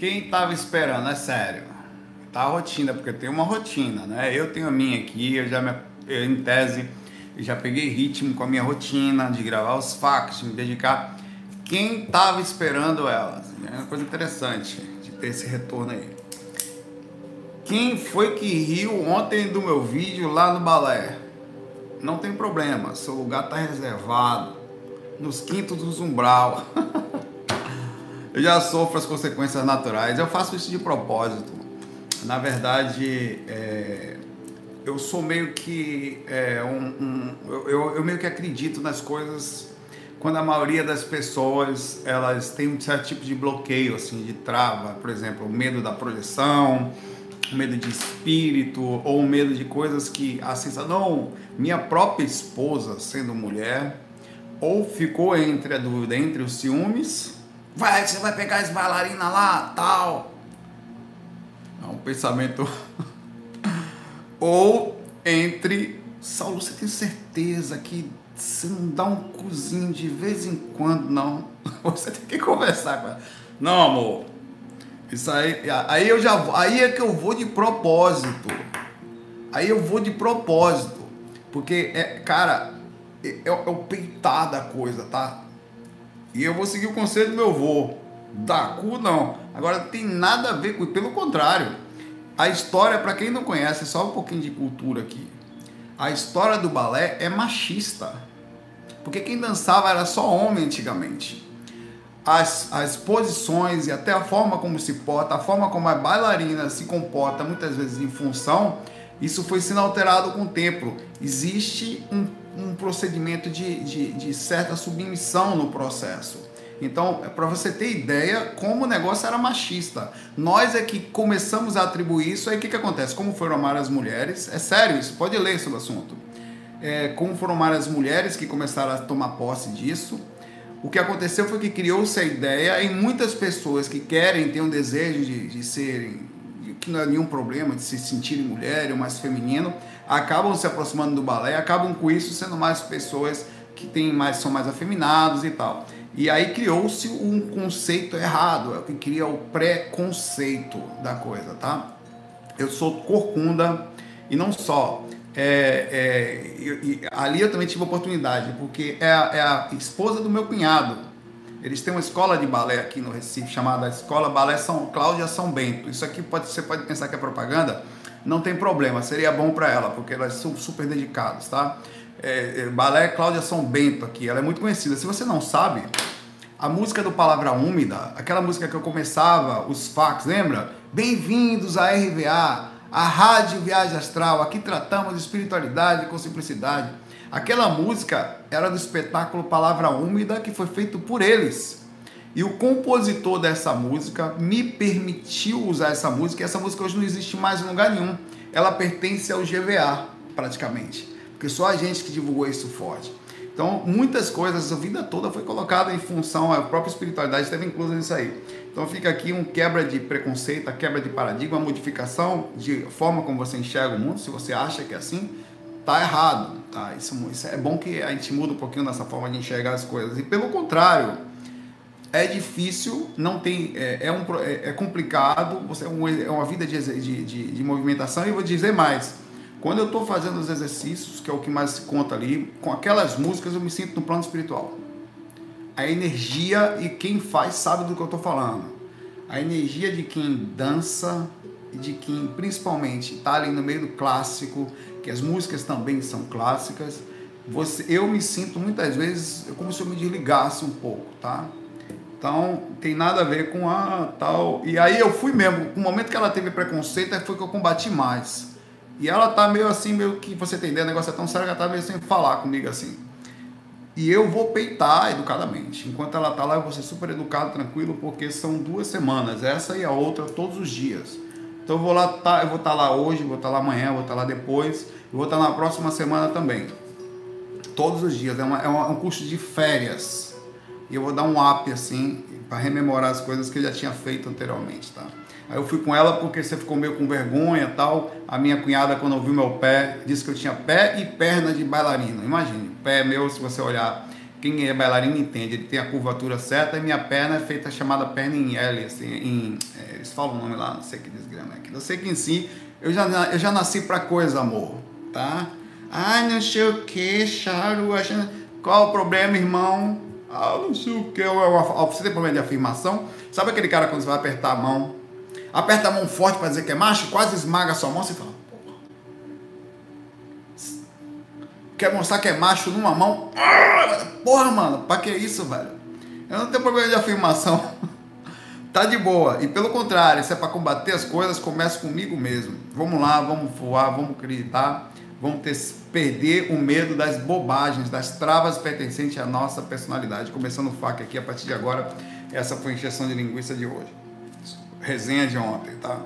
Quem tava esperando, é sério. Tá a rotina, porque tem uma rotina, né? Eu tenho a minha aqui, eu já me, eu, em tese, já peguei ritmo com a minha rotina de gravar os factos, me dedicar. Quem tava esperando elas? É uma coisa interessante de ter esse retorno aí. Quem foi que riu ontem do meu vídeo lá no balé? Não tem problema, seu lugar tá reservado nos quintos do umbral. eu já sofro as consequências naturais. Eu faço isso de propósito. Na verdade, é, eu sou meio que é, um, um eu, eu, meio que acredito nas coisas quando a maioria das pessoas elas têm um certo tipo de bloqueio, assim, de trava, por exemplo, o medo da projeção, o medo de espírito ou o medo de coisas que a sensação, não, minha própria esposa, sendo mulher, ou ficou entre a dúvida entre os ciúmes, vai você vai pegar as bailarinas lá, tal. É um pensamento. ou entre Saulo, você tem certeza que você não dá um cozinho de vez em quando, não? Você tem que conversar com ela. Não, amor. Isso aí, aí eu já aí é que eu vou de propósito. Aí eu vou de propósito. Porque é, cara, é, é, o peitar da coisa, tá? E eu vou seguir o conselho do meu avô. Da cu não. Agora tem nada a ver com pelo contrário. A história, para quem não conhece, só um pouquinho de cultura aqui. A história do balé é machista. Porque quem dançava era só homem antigamente. As, as posições e até a forma como se porta, a forma como a bailarina se comporta, muitas vezes em função, isso foi sendo alterado com o tempo. Existe um um procedimento de, de, de certa submissão no processo. Então, é para você ter ideia como o negócio era machista. Nós é que começamos a atribuir isso, aí o que, que acontece? Como foram amar as mulheres? É sério isso, pode ler sobre o assunto. É, como foram amar as mulheres que começaram a tomar posse disso. O que aconteceu foi que criou-se a ideia em muitas pessoas que querem, têm um desejo de, de serem, que não é nenhum problema, de se sentirem mulher ou mais feminino, acabam se aproximando do balé, acabam com isso sendo mais pessoas que têm mais, são mais afeminados e tal. E aí criou-se um conceito errado, é o que cria o preconceito da coisa, tá? Eu sou corcunda e não só. É, é, eu, ali eu também tive oportunidade, porque é a, é a, esposa do meu cunhado. Eles têm uma escola de balé aqui no Recife chamada Escola Balé São Cláudia São Bento. Isso aqui pode, você pode pensar que é propaganda, não tem problema, seria bom para ela, porque elas são super dedicadas, tá? É, é, balé Cláudia São Bento aqui, ela é muito conhecida. Se você não sabe, a música do Palavra Úmida, aquela música que eu começava, os fax, lembra? Bem-vindos à RVA, a Rádio Viagem Astral, aqui tratamos de espiritualidade com simplicidade. Aquela música era do espetáculo Palavra Úmida que foi feito por eles. E o compositor dessa música me permitiu usar essa música, e essa música hoje não existe mais em lugar nenhum. Ela pertence ao GVA, praticamente. Porque só a gente que divulgou isso forte. Então, muitas coisas, a vida toda foi colocada em função, a própria espiritualidade esteve inclusa nisso aí. Então, fica aqui um quebra de preconceito, a quebra de paradigma, a modificação de forma como você enxerga o mundo. Se você acha que é assim, tá errado. Tá? Isso, isso é bom que a gente muda um pouquinho nessa forma de enxergar as coisas. E pelo contrário, é difícil, não tem, é, é, um, é, é complicado, você é, é uma vida de, de, de, de, movimentação e vou dizer mais. Quando eu estou fazendo os exercícios, que é o que mais se conta ali, com aquelas músicas eu me sinto no plano espiritual. A energia e quem faz sabe do que eu estou falando. A energia de quem dança de quem principalmente está ali no meio do clássico, que as músicas também são clássicas. Você, eu me sinto muitas vezes como se eu me desligasse um pouco, tá? Então, tem nada a ver com a tal. E aí eu fui mesmo, no momento que ela teve preconceito, foi que eu combati mais. E ela tá meio assim, meio que você ideia, o negócio é tão sério que ela tá meio sem falar comigo assim. E eu vou peitar educadamente. Enquanto ela tá lá, eu vou ser super educado, tranquilo, porque são duas semanas, essa e a outra, todos os dias. Então eu vou lá, tá, eu vou estar tá lá hoje, vou estar tá lá amanhã, vou estar tá lá depois, eu vou estar tá na próxima semana também. Todos os dias, é, uma, é um curso de férias e eu vou dar um up assim, para rememorar as coisas que eu já tinha feito anteriormente, tá? Aí eu fui com ela porque você ficou meio com vergonha tal. A minha cunhada, quando ouviu meu pé, disse que eu tinha pé e perna de bailarina. Imagine, pé meu, se você olhar, quem é bailarino entende, ele tem a curvatura certa e minha perna é feita chamada perna em L, assim, em, é, eles falam o nome lá, não sei que desgrama é Eu sei que em si, eu já, eu já nasci pra coisa, amor, tá? Ai, não sei o que, Charu, achando... Qual o problema, irmão? Ah, não sei o que, você tem problema de afirmação? Sabe aquele cara quando você vai apertar a mão, aperta a mão forte para dizer que é macho, quase esmaga a sua mão, você fala, quer mostrar que é macho numa mão. Porra, mano, pra que isso, velho? Eu não tenho problema de afirmação. tá de boa. E pelo contrário, se é para combater as coisas, comece comigo mesmo. Vamos lá, vamos voar, vamos acreditar, vamos ter, perder o medo das bobagens, das travas pertencentes à nossa personalidade. Começando o FAC aqui, a partir de agora, essa foi a injeção de linguiça de hoje. Resenha de ontem, tá?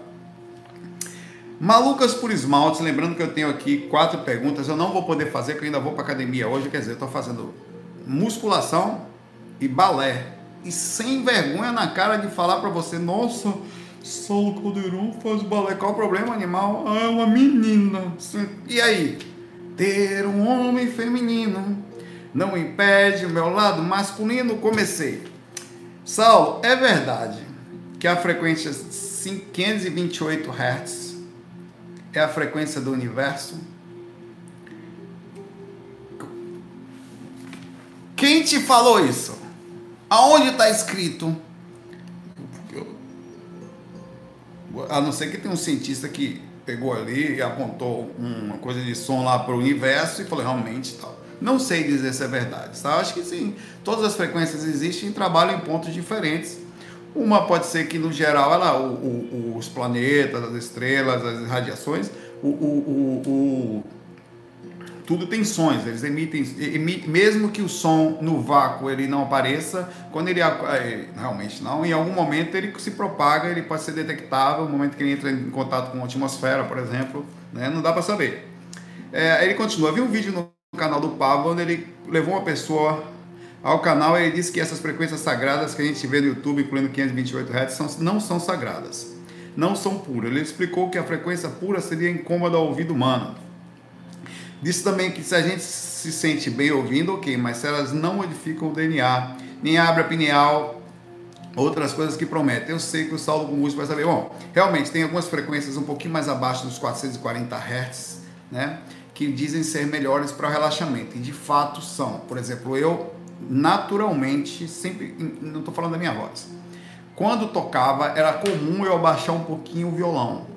Malucas por esmaltes, lembrando que eu tenho aqui quatro perguntas, eu não vou poder fazer, porque eu ainda vou para academia hoje, quer dizer, eu estou fazendo musculação e balé. E sem vergonha na cara de falar para você, nossa, Saulo Caldeirão faz balé, qual o problema, animal? Ah, é uma menina. Sim. E aí? Ter um homem feminino não impede o meu lado masculino, comecei. Saulo, é verdade que a frequência 528 Hz é a frequência do universo. Quem te falou isso? Aonde está escrito? A não ser que tenha um cientista que pegou ali e apontou uma coisa de som lá para o universo e falou realmente tal. Não sei dizer se é verdade, tá? Acho que sim. Todas as frequências existem e trabalham em pontos diferentes uma pode ser que, no geral, ela, o, o, os planetas, as estrelas, as radiações, o, o, tudo tem sons, eles emitem, emitem, mesmo que o som no vácuo ele não apareça, quando ele é, realmente não, em algum momento ele se propaga, ele pode ser detectável, no momento que ele entra em contato com a atmosfera, por exemplo, né, não dá para saber. É, ele continua, vi um vídeo no canal do Pablo onde ele levou uma pessoa ao canal, ele disse que essas frequências sagradas que a gente vê no YouTube, incluindo 528 Hz, são, não são sagradas, não são puras. Ele explicou que a frequência pura seria incômoda ao ouvido humano. Disse também que se a gente se sente bem ouvindo, ok, mas se elas não modificam o DNA, nem abre a pineal, outras coisas que prometem. Eu sei que o Saulo com músico vai saber. Bom, realmente tem algumas frequências um pouquinho mais abaixo dos 440 Hz, né? Que dizem ser melhores para o relaxamento. E de fato são. Por exemplo, eu naturalmente, sempre, não estou falando da minha voz. Quando tocava, era comum eu abaixar um pouquinho o violão,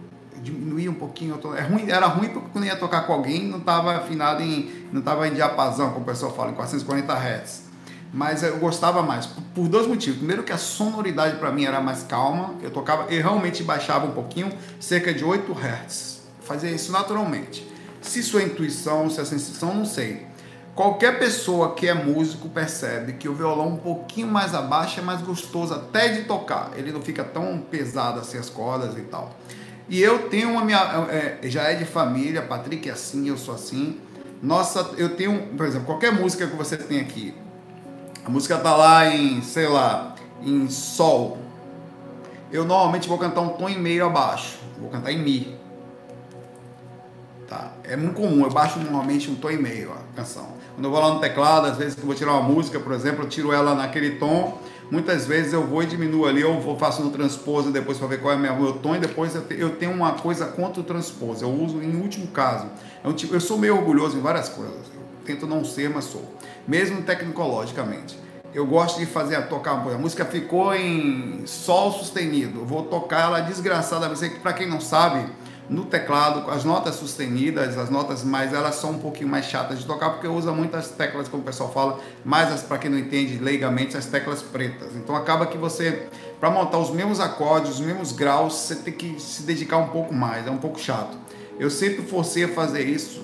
diminuir um pouquinho. É ruim, era ruim porque quando ia tocar com alguém, não estava afinado em, não estava em diapasão, como o pessoal fala, em 440 Hz. Mas eu gostava mais, por dois motivos. Primeiro que a sonoridade para mim era mais calma, eu tocava, eu realmente baixava um pouquinho, cerca de 8 Hz. Fazia isso naturalmente. Se sua intuição, se a sensação, não sei. Qualquer pessoa que é músico percebe que o violão um pouquinho mais abaixo é mais gostoso até de tocar. Ele não fica tão pesado assim as cordas e tal. E eu tenho uma minha. É, já é de família, Patrick é assim, eu sou assim. Nossa, eu tenho, por exemplo, qualquer música que você tem aqui. A música tá lá em, sei lá, em Sol. Eu normalmente vou cantar um tom e meio abaixo. Vou cantar em Mi. Tá? É muito comum, eu baixo normalmente um tom e meio a canção. Quando eu vou lá no teclado, às vezes que eu vou tirar uma música, por exemplo, eu tiro ela naquele tom. Muitas vezes eu vou e diminuo ali, ou vou faço no transposo depois para ver qual é o meu tom, e depois eu tenho uma coisa contra o transposo. Eu uso em último caso. É um tipo, eu sou meio orgulhoso em várias coisas. Eu tento não ser, mas sou. Mesmo tecnologicamente. Eu gosto de fazer, tocar uma coisa. A música ficou em sol sustenido. Eu vou tocar ela desgraçada. Para quem não sabe, no teclado, as notas sustenidas, as notas mais, elas são um pouquinho mais chatas de tocar porque usa muitas teclas, como o pessoal fala, mais para quem não entende leigamente, as teclas pretas. Então acaba que você, para montar os mesmos acordes, os mesmos graus, você tem que se dedicar um pouco mais, é um pouco chato. Eu sempre forcei a fazer isso,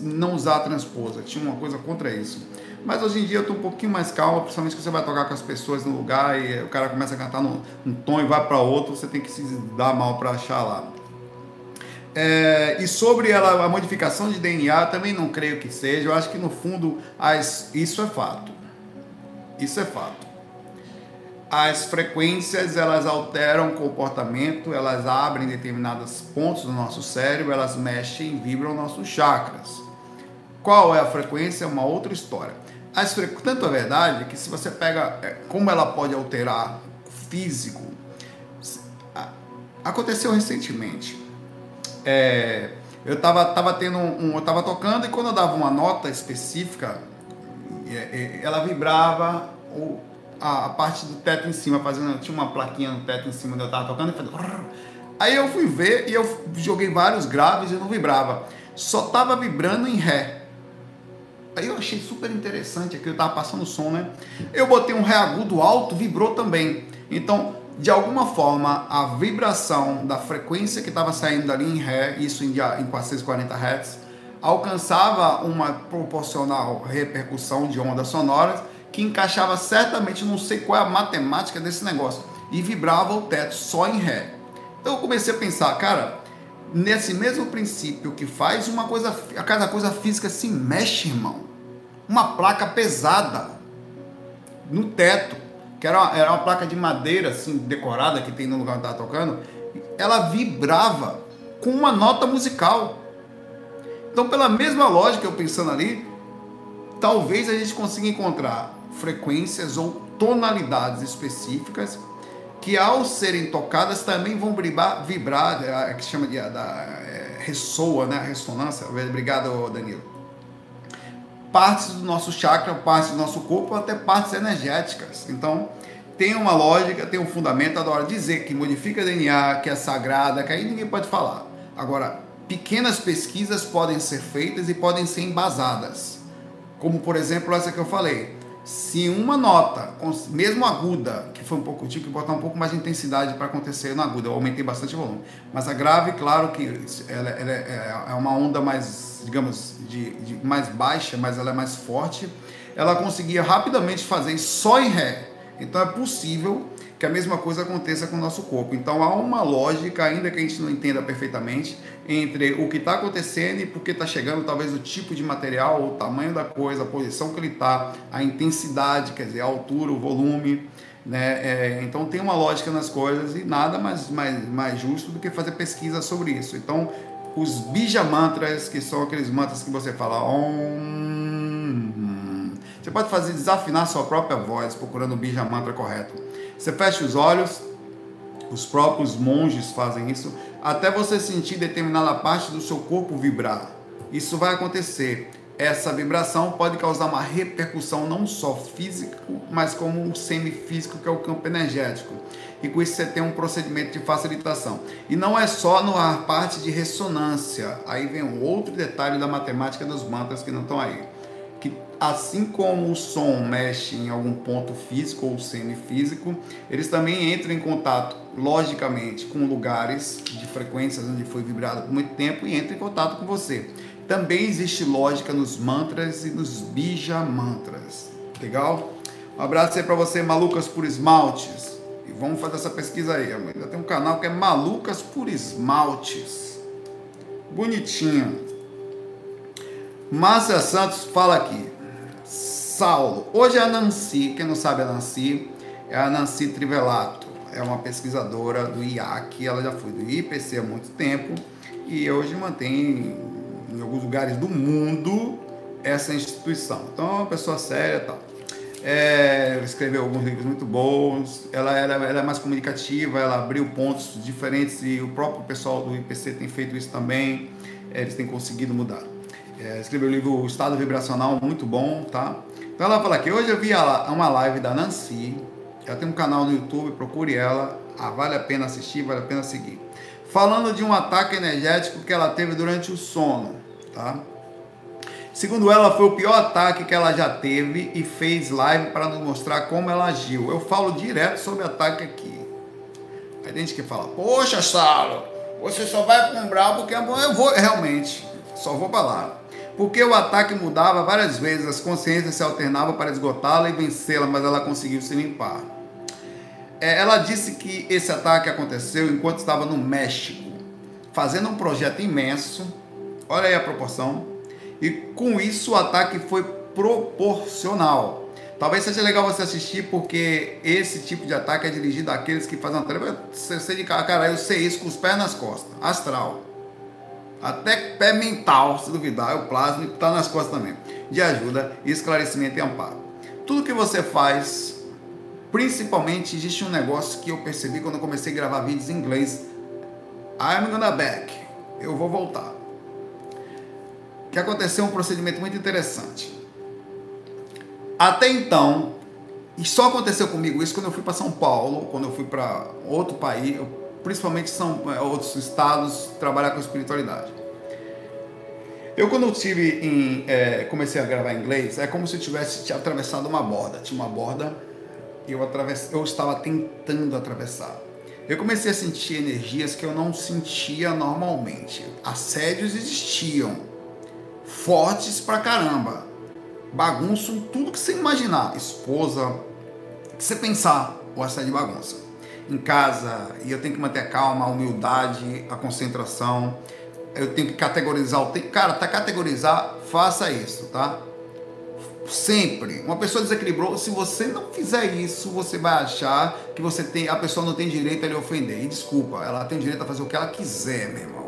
não usar a transposa, tinha uma coisa contra isso. Mas hoje em dia eu estou um pouquinho mais calmo, principalmente que você vai tocar com as pessoas no lugar e o cara começa a cantar num tom e vai para outro, você tem que se dar mal para achar lá. É, e sobre ela, a modificação de DNA, também não creio que seja. Eu acho que no fundo as, isso é fato. Isso é fato. As frequências elas alteram o comportamento, elas abrem determinados pontos do nosso cérebro, elas mexem e vibram nossos chakras. Qual é a frequência? É uma outra história. as tanto é verdade que se você pega é, como ela pode alterar o físico, aconteceu recentemente. É, eu estava tava tendo um, eu tava tocando e quando eu dava uma nota específica, é, ela vibrava o, a, a, parte do teto em cima, fazendo tinha uma plaquinha no teto em cima onde eu estava tocando e fazia, Aí eu fui ver e eu joguei vários graves e não vibrava. Só estava vibrando em ré. Aí eu achei super interessante aqui, eu estava passando som, né? Eu botei um ré agudo alto, vibrou também. Então, de alguma forma, a vibração da frequência que estava saindo dali em ré, isso em, em 440 Hz, alcançava uma proporcional repercussão de ondas sonoras que encaixava certamente, não sei qual é a matemática desse negócio, e vibrava o teto só em ré. Então eu comecei a pensar, cara, nesse mesmo princípio que faz uma coisa, a cada coisa física se mexe, irmão uma placa pesada no teto, que era uma, era uma placa de madeira assim decorada que tem no lugar onde estava tocando, ela vibrava com uma nota musical. Então, pela mesma lógica, eu pensando ali, talvez a gente consiga encontrar frequências ou tonalidades específicas que, ao serem tocadas, também vão vibrar, vibrar é, que chama de da, é, ressoa, né? Ressonância. Obrigado, Danilo partes do nosso chakra, partes do nosso corpo, até partes energéticas. Então, tem uma lógica, tem um fundamento. Adoro dizer que modifica DNA, que é sagrada, que aí ninguém pode falar. Agora, pequenas pesquisas podem ser feitas e podem ser embasadas. Como, por exemplo, essa que eu falei. Se uma nota, mesmo aguda, que foi um pouco, tive que botar um pouco mais de intensidade para acontecer na aguda, eu aumentei bastante o volume. Mas a grave, claro que ela, ela é, é uma onda mais digamos, de, de, mais baixa, mas ela é mais forte, ela conseguia rapidamente fazer só em ré. Então é possível que a mesma coisa aconteça com o nosso corpo. Então há uma lógica, ainda que a gente não entenda perfeitamente, entre o que está acontecendo e porque está chegando, talvez o tipo de material, o tamanho da coisa, a posição que ele está, a intensidade, quer dizer, a altura, o volume. Né? É, então tem uma lógica nas coisas e nada mais, mais, mais justo do que fazer pesquisa sobre isso. Então os bija mantras, que são aqueles mantras que você fala Om. Você pode fazer desafinar sua própria voz procurando o bija mantra correto. Você fecha os olhos, os próprios monges fazem isso, até você sentir determinada parte do seu corpo vibrar. Isso vai acontecer. Essa vibração pode causar uma repercussão não só física, mas como um semifísico, que é o campo energético e com isso você tem um procedimento de facilitação. E não é só na parte de ressonância, aí vem um outro detalhe da matemática dos mantras que não estão aí. Assim como o som mexe em algum ponto físico ou semifísico, eles também entram em contato, logicamente, com lugares de frequências onde foi vibrado por muito tempo e entram em contato com você. Também existe lógica nos mantras e nos bija mantras. Legal? Um abraço aí para você, malucas por esmaltes vamos fazer essa pesquisa aí. Ainda tem um canal que é Malucas por Esmaltes. Bonitinho. Márcia Santos fala aqui. Saulo. Hoje é a Nancy, quem não sabe a Nancy, é a Nancy Trivelato. É uma pesquisadora do IAC, ela já foi do IPC há muito tempo e hoje mantém em alguns lugares do mundo essa instituição. Então é uma pessoa séria e tal. É, escreveu alguns livros muito bons. Ela era, ela é mais comunicativa, ela abriu pontos diferentes e o próprio pessoal do IPC tem feito isso também. É, eles têm conseguido mudar. É, escreveu o livro Estado Vibracional, muito bom, tá? Então ela fala que hoje eu vi uma live da Nancy. Ela tem um canal no YouTube, procure ela. Ah, vale a pena assistir, vale a pena seguir. Falando de um ataque energético que ela teve durante o sono, tá? Segundo ela, foi o pior ataque que ela já teve e fez live para nos mostrar como ela agiu. Eu falo direto sobre ataque aqui. Aí tem gente que fala, poxa, Saulo, você só vai com brabo porque eu vou, realmente, só vou para lá. Porque o ataque mudava várias vezes, as consciências se alternavam para esgotá-la e vencê-la, mas ela conseguiu se limpar. É, ela disse que esse ataque aconteceu enquanto estava no México, fazendo um projeto imenso. Olha aí a proporção e com isso o ataque foi proporcional. Talvez seja legal você assistir porque esse tipo de ataque é dirigido àqueles que fazem uma tarefa. De cara, eu sei isso com os pés nas costas. Astral. Até pé mental, se duvidar, é o plasma está nas costas também. De ajuda, esclarecimento e amparo. Tudo que você faz, principalmente existe um negócio que eu percebi quando eu comecei a gravar vídeos em inglês. I'm gonna back. Eu vou voltar. Que aconteceu um procedimento muito interessante. Até então, e só aconteceu comigo isso quando eu fui para São Paulo, quando eu fui para outro país, principalmente são é, outros estados, trabalhar com espiritualidade. Eu quando eu tive em, é, comecei a gravar em inglês, é como se eu tivesse atravessado uma borda. Tinha uma borda e eu, eu estava tentando atravessar. Eu comecei a sentir energias que eu não sentia normalmente. Assédios existiam, fortes pra caramba bagunçam tudo que você imaginar. Esposa, que você pensar, o assédio bagunça. Em casa, e eu tenho que manter a calma, a humildade, a concentração. Eu tenho que categorizar o tempo. Cara, tá categorizar, faça isso, tá? Sempre. Uma pessoa desequilibrou, se você não fizer isso, você vai achar que você tem, a pessoa não tem direito a lhe ofender. E desculpa, ela tem direito a fazer o que ela quiser, meu irmão.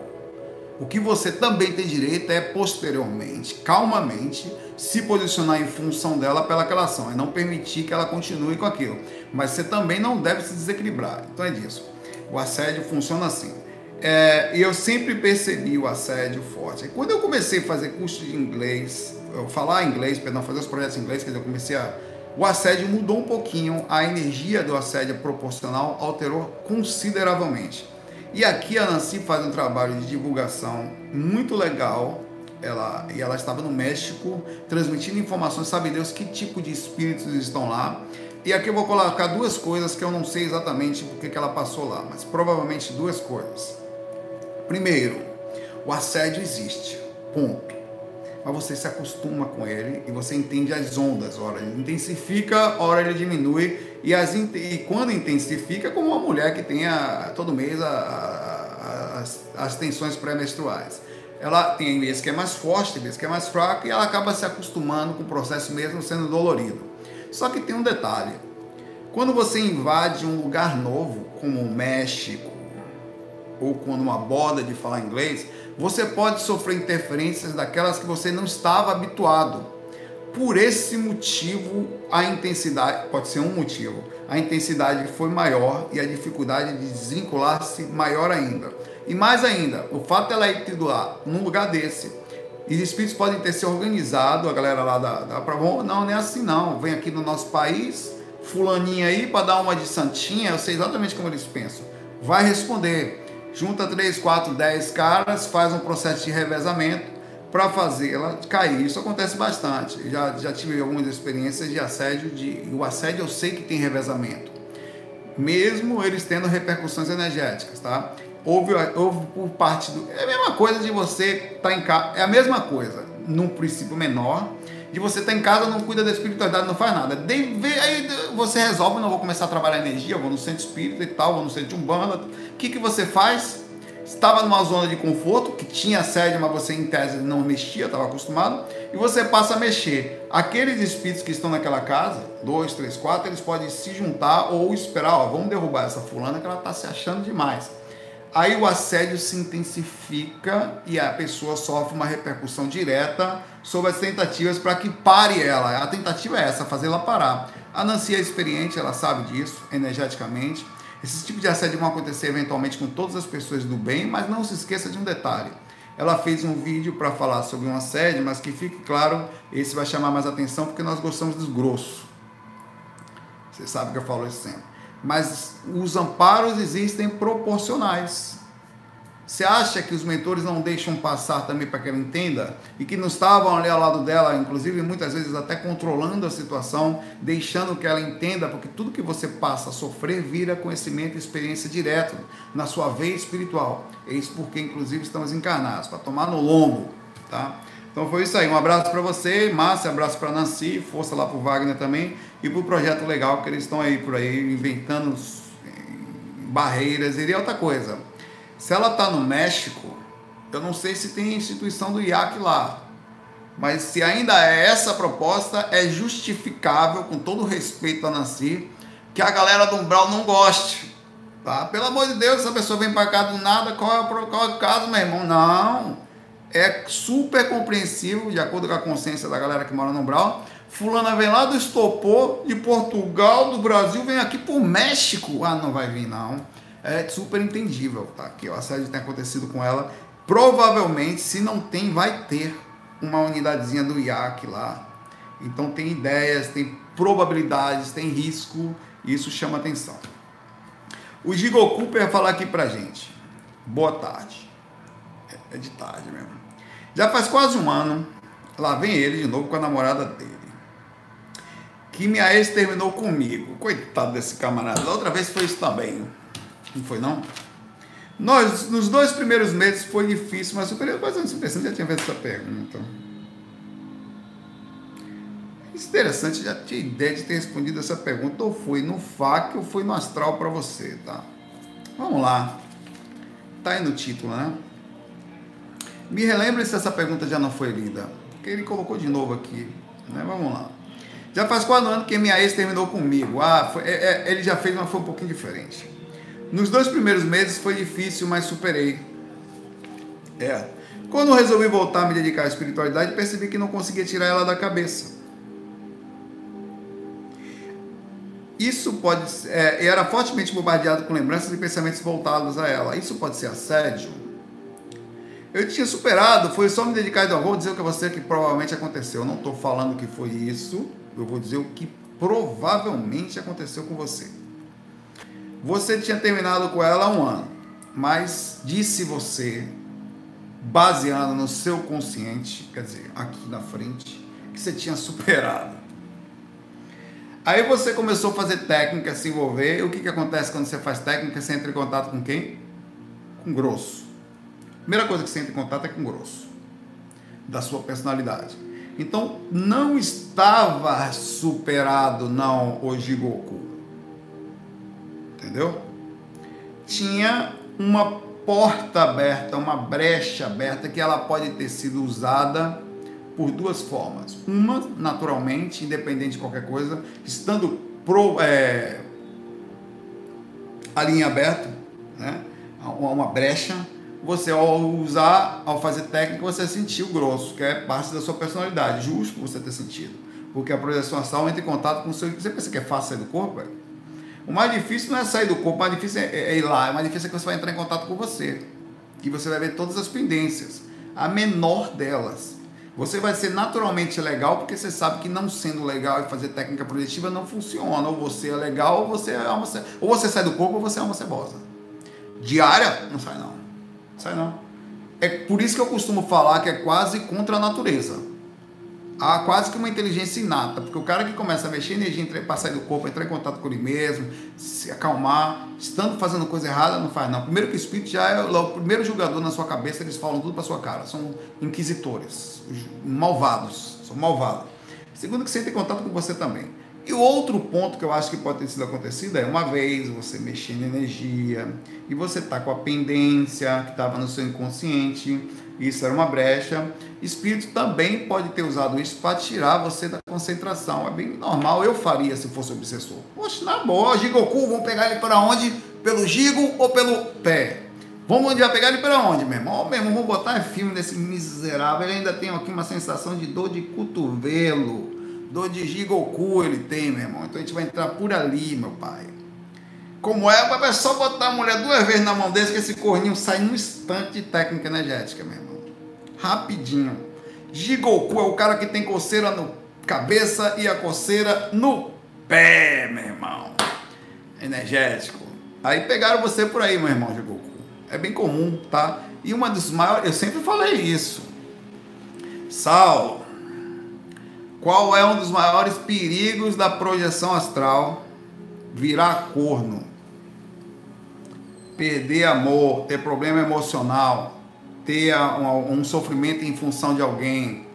O que você também tem direito é posteriormente, calmamente, se posicionar em função dela pelaquela ação e não permitir que ela continue com aquilo. Mas você também não deve se desequilibrar. Então é disso. O assédio funciona assim. É, eu sempre percebi o assédio forte. Quando eu comecei a fazer curso de inglês, falar inglês, perdão, fazer os projetos em inglês, que eu comecei a. O assédio mudou um pouquinho, a energia do assédio proporcional alterou consideravelmente. E aqui a Nancy faz um trabalho de divulgação muito legal. Ela, e ela estava no México transmitindo informações, sabe Deus que tipo de espíritos estão lá. E aqui eu vou colocar duas coisas que eu não sei exatamente porque que ela passou lá, mas provavelmente duas coisas. Primeiro, o assédio existe, ponto. Mas você se acostuma com ele e você entende as ondas. Ora ele intensifica, ora ele diminui e, as, e quando intensifica, como uma mulher que tem a, todo mês a, a, as, as tensões pré-menstruais. Ela tem vezes que é mais forte, vezes que é mais fraca, e ela acaba se acostumando com o processo mesmo sendo dolorido. Só que tem um detalhe: quando você invade um lugar novo, como o México, ou quando uma boda de falar inglês, você pode sofrer interferências daquelas que você não estava habituado por esse motivo a intensidade, pode ser um motivo, a intensidade foi maior e a dificuldade de desvincular-se maior ainda. E mais ainda, o fato dela ir tido lá, num lugar desse, e os espíritos podem ter se organizado, a galera lá da, da Pravon, não, não é assim não, vem aqui no nosso país, fulaninha aí para dar uma de santinha, eu sei exatamente como eles pensam. Vai responder, junta 3, 4, 10 caras, faz um processo de revezamento, para fazê-la cair. Isso acontece bastante. Já, já tive algumas experiências de assédio. De, o assédio eu sei que tem revezamento, mesmo eles tendo repercussões energéticas, tá? Houve, houve por parte do. É a mesma coisa de você estar tá em casa. É a mesma coisa, num princípio menor, de você estar tá em casa, não cuida da espiritualidade, não faz nada. De, aí você resolve, não vou começar a trabalhar energia, vou no centro espírita e tal, vou no centro de umbanda. O que, que você faz? estava numa zona de conforto, que tinha sede, mas você em tese não mexia, estava acostumado, e você passa a mexer. Aqueles espíritos que estão naquela casa, dois, três, quatro, eles podem se juntar ou esperar, ó, vamos derrubar essa fulana que ela está se achando demais. Aí o assédio se intensifica e a pessoa sofre uma repercussão direta sobre as tentativas para que pare ela. A tentativa é essa, fazê-la parar. A Nancy é experiente, ela sabe disso energeticamente esse tipo de assédio vai acontecer eventualmente com todas as pessoas do bem, mas não se esqueça de um detalhe. Ela fez um vídeo para falar sobre um assédio, mas que fique claro, esse vai chamar mais atenção porque nós gostamos dos grossos. Você sabe que eu falo isso sempre. Mas os amparos existem proporcionais. Você acha que os mentores não deixam passar também para que ela entenda? E que não estavam ali ao lado dela, inclusive muitas vezes até controlando a situação, deixando que ela entenda, porque tudo que você passa a sofrer vira conhecimento e experiência direto na sua veia espiritual. É isso porque, inclusive, estamos encarnados, para tomar no lombo, tá? Então foi isso aí. Um abraço para você, Márcia, abraço para Nancy, força lá para o Wagner também e para o projeto legal que eles estão aí por aí inventando barreiras e outra coisa. Se ela está no México, eu não sei se tem instituição do IAC lá. Mas se ainda é essa proposta, é justificável, com todo respeito a Nancy, que a galera do Umbral não goste. Tá? Pelo amor de Deus, essa pessoa vem para cá do nada, qual é, o, qual é o caso, meu irmão? Não. É super compreensível, de acordo com a consciência da galera que mora no Brau. Fulana vem lá do Estopor, de Portugal, do Brasil, vem aqui pro México. Ah, não vai vir, não. É super entendível, tá? Que o assédio tem acontecido com ela. Provavelmente, se não tem, vai ter uma unidadezinha do IAC lá. Então tem ideias, tem probabilidades, tem risco, isso chama atenção. O Gigo Cooper falar aqui pra gente. Boa tarde. É, é de tarde mesmo. Já faz quase um ano, lá vem ele de novo com a namorada dele. Que minha ex terminou comigo. Coitado desse camarada. Da outra vez foi isso também. Não foi não? Nós, nos dois primeiros meses foi difícil, mas superior, mas antes você já tinha feito essa pergunta. Interessante, já tinha ideia de ter respondido essa pergunta, ou foi no FAC ou foi no astral para você, tá? Vamos lá. Tá aí no título, né? Me relembre se essa pergunta já não foi lida, porque ele colocou de novo aqui, né? Vamos lá. Já faz quatro anos que minha ex terminou comigo. Ah, foi, é, é, ele já fez, mas foi um pouquinho diferente. Nos dois primeiros meses foi difícil, mas superei. É. Quando resolvi voltar a me dedicar à espiritualidade, percebi que não conseguia tirar ela da cabeça. Isso pode é, era fortemente bombardeado com lembranças e pensamentos voltados a ela. Isso pode ser assédio. Eu tinha superado, foi só me dedicar vou dizer o que você que provavelmente aconteceu. Eu não estou falando que foi isso, eu vou dizer o que provavelmente aconteceu com você. Você tinha terminado com ela há um ano, mas disse você, baseado no seu consciente, quer dizer, aqui na frente, que você tinha superado. Aí você começou a fazer técnica, se envolver. O que, que acontece quando você faz técnica? Você entra em contato com quem? Com grosso. Primeira coisa que você entra em contato é com grosso. Da sua personalidade. Então, não estava superado, não, o Jigoku entendeu? Tinha uma porta aberta, uma brecha aberta que ela pode ter sido usada por duas formas. Uma, naturalmente, independente de qualquer coisa, estando pro, é, a linha aberta, né? uma brecha, você ao usar, ao fazer técnica, você sentiu grosso, que é parte da sua personalidade. Justo você ter sentido. Porque a projeção astral entra em contato com o seu. Você pensa que é fácil sair do corpo, velho? O mais difícil não é sair do corpo, o mais difícil é, é, é ir lá. O mais difícil é que você vai entrar em contato com você. E você vai ver todas as pendências. A menor delas. Você vai ser naturalmente legal porque você sabe que não sendo legal e fazer técnica projetiva não funciona. Ou você é legal ou você é alma Ou você sai do corpo ou você é alma cebosa. Diária? Não sai não. Sai não. É por isso que eu costumo falar que é quase contra a natureza há quase que uma inteligência inata, porque o cara que começa a mexer energia, para sair do corpo, entrar em contato com ele mesmo, se acalmar, estando fazendo coisa errada, não faz não. Primeiro que o espírito já é o primeiro julgador na sua cabeça, eles falam tudo para sua cara, são inquisitores, malvados, são malvados. Segundo que você entra em contato com você também. E o outro ponto que eu acho que pode ter sido acontecido é uma vez você mexendo em energia e você tá com a pendência que estava no seu inconsciente, isso era uma brecha. Espírito também pode ter usado isso para tirar você da concentração. É bem normal, eu faria se fosse obsessor. Poxa, na boa, Gigoku, vamos pegar ele para onde? Pelo gigo ou pelo pé? Vamos onde vai pegar ele para onde, meu irmão? Oh, meu irmão, vamos botar filme desse miserável. Ele ainda tem aqui uma sensação de dor de cotovelo. Dor de Gigoku ele tem, meu irmão. Então a gente vai entrar por ali, meu pai. Como é, é só botar a mulher duas vezes na mão desse que esse corninho sai num instante de técnica energética, meu irmão rapidinho. Gigoku é o cara que tem coceira no cabeça e a coceira no pé, meu irmão. Energético. Aí pegaram você por aí, meu irmão Gigoku. É bem comum, tá? E uma dos maiores, eu sempre falei isso. Saulo, qual é um dos maiores perigos da projeção astral? Virar corno. Perder amor, ter problema emocional, ter um, um sofrimento em função de alguém,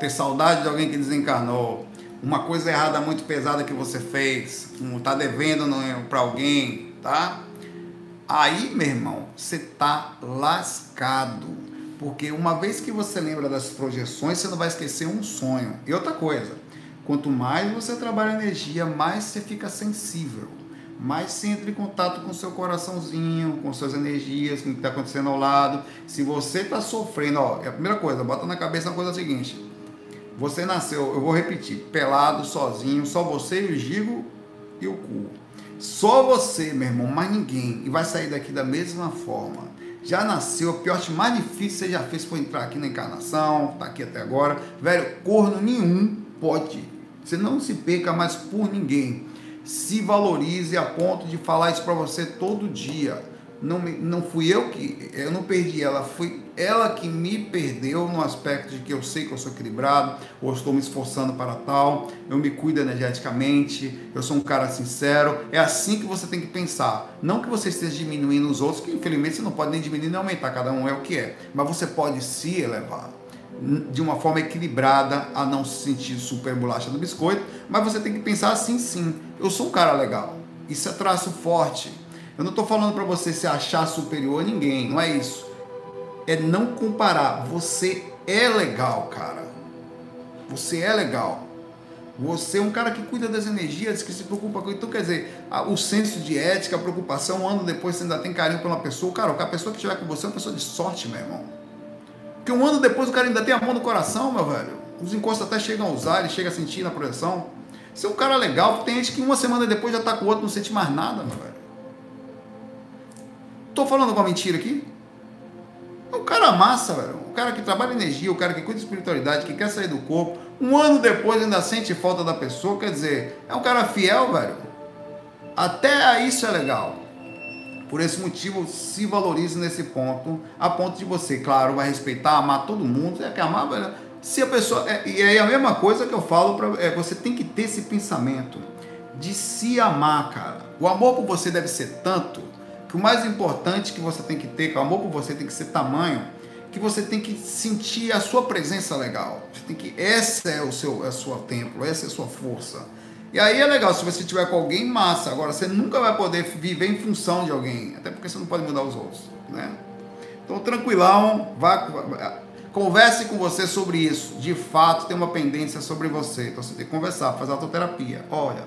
ter saudade de alguém que desencarnou, uma coisa errada muito pesada que você fez, um, tá devendo para alguém, tá? Aí, meu irmão, você tá lascado. Porque uma vez que você lembra das projeções, você não vai esquecer um sonho. E outra coisa, quanto mais você trabalha energia, mais você fica sensível. mas se entre em contato com seu coraçãozinho, com suas energias, com o que está acontecendo ao lado. Se você está sofrendo, ó, é a primeira coisa, bota na cabeça a coisa seguinte. Você nasceu, eu vou repetir, pelado, sozinho, só você e o gigo e o cu. Só você, meu irmão, mais ninguém. E vai sair daqui da mesma forma. Já nasceu, o pior, mais difícil você já fez foi entrar aqui na encarnação, tá aqui até agora. Velho, corno nenhum pode. Você não se perca mais por ninguém se valorize a ponto de falar isso para você todo dia. Não, não fui eu que, eu não perdi ela, foi ela que me perdeu no aspecto de que eu sei que eu sou equilibrado, ou estou me esforçando para tal, eu me cuido energeticamente, eu sou um cara sincero. É assim que você tem que pensar. Não que você esteja diminuindo os outros, que infelizmente você não pode nem diminuir nem aumentar, cada um é o que é, mas você pode se elevar de uma forma equilibrada a não se sentir super bolacha do biscoito, mas você tem que pensar assim sim, eu sou um cara legal. Isso é traço forte. Eu não estou falando para você se achar superior a ninguém, não é isso. É não comparar. Você é legal, cara. Você é legal. Você é um cara que cuida das energias, que se preocupa com. Então, quer dizer, o senso de ética, a preocupação, um ano depois você ainda tem carinho pela pessoa. Cara, a pessoa que estiver com você é uma pessoa de sorte, meu irmão. Porque um ano depois o cara ainda tem a mão no coração, meu velho. Os encostos até chegam a usar, ele chega a sentir na projeção. Se é um cara legal, tem gente que uma semana depois já tá com o outro, não sente mais nada, meu velho. Tô falando alguma mentira aqui? É um cara massa, velho. O cara que trabalha energia, o cara que cuida de espiritualidade, que quer sair do corpo. Um ano depois ainda sente falta da pessoa, quer dizer, é um cara fiel, velho. Até isso é legal. Por esse motivo, se valorize nesse ponto, a ponto de você, claro, vai respeitar, amar todo mundo. É que amar, se a pessoa. É, e é a mesma coisa que eu falo para. É, você tem que ter esse pensamento de se amar, cara. O amor por você deve ser tanto que o mais importante que você tem que ter, que o amor por você tem que ser tamanho, que você tem que sentir a sua presença legal. Você tem que. Essa é o seu, é a sua templo, essa é a sua força. E aí é legal, se você tiver com alguém, massa. Agora, você nunca vai poder viver em função de alguém, até porque você não pode mudar os outros, né? Então, tranquilão, vá, converse com você sobre isso. De fato, tem uma pendência sobre você. Então, você tem que conversar, fazer autoterapia. Olha,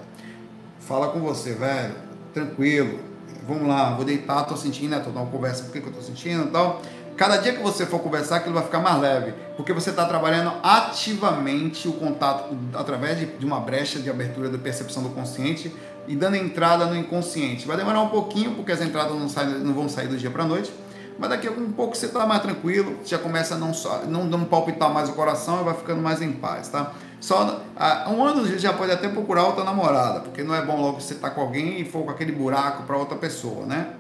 fala com você, velho, tranquilo. Vamos lá, vou deitar, tô sentindo, né? Tô dando uma conversa, por que, que eu tô sentindo e tal. Cada dia que você for conversar, aquilo vai ficar mais leve, porque você está trabalhando ativamente o contato através de, de, uma brecha de abertura da percepção do consciente e dando entrada no inconsciente. Vai demorar um pouquinho, porque as entradas não, saem, não vão sair do dia para noite, mas daqui a um pouco você está mais tranquilo, já começa a não, não, não palpitar mais o coração e vai ficando mais em paz, tá? Só um ano você já pode até procurar outra namorada, porque não é bom logo você estar tá com alguém e for com aquele buraco para outra pessoa, né?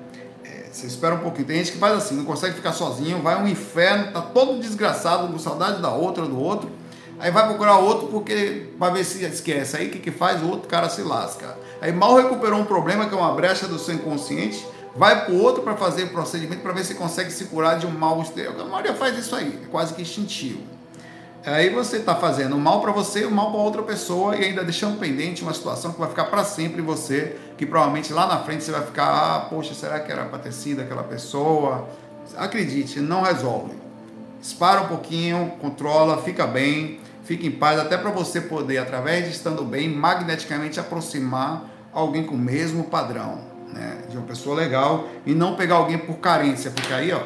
Você espera um pouquinho. Tem gente que faz assim, não consegue ficar sozinho, vai um inferno, tá todo desgraçado, com saudade da outra, do outro. Aí vai procurar outro porque vai ver se esquece. Aí o que, que faz? O outro cara se lasca. Aí mal recuperou um problema que é uma brecha do seu inconsciente, vai pro outro para fazer o procedimento para ver se consegue se curar de um mal exterior. A maioria faz isso aí, é quase que instintivo. Aí você está fazendo mal para você, mal para outra pessoa e ainda deixando pendente uma situação que vai ficar para sempre em você, que provavelmente lá na frente você vai ficar, ah, poxa, será que era para ter sido aquela pessoa? Acredite, não resolve. Espara um pouquinho, controla, fica bem, fica em paz, até para você poder, através de estando bem, magneticamente aproximar alguém com o mesmo padrão, né? De uma pessoa legal e não pegar alguém por carência, porque aí, ó,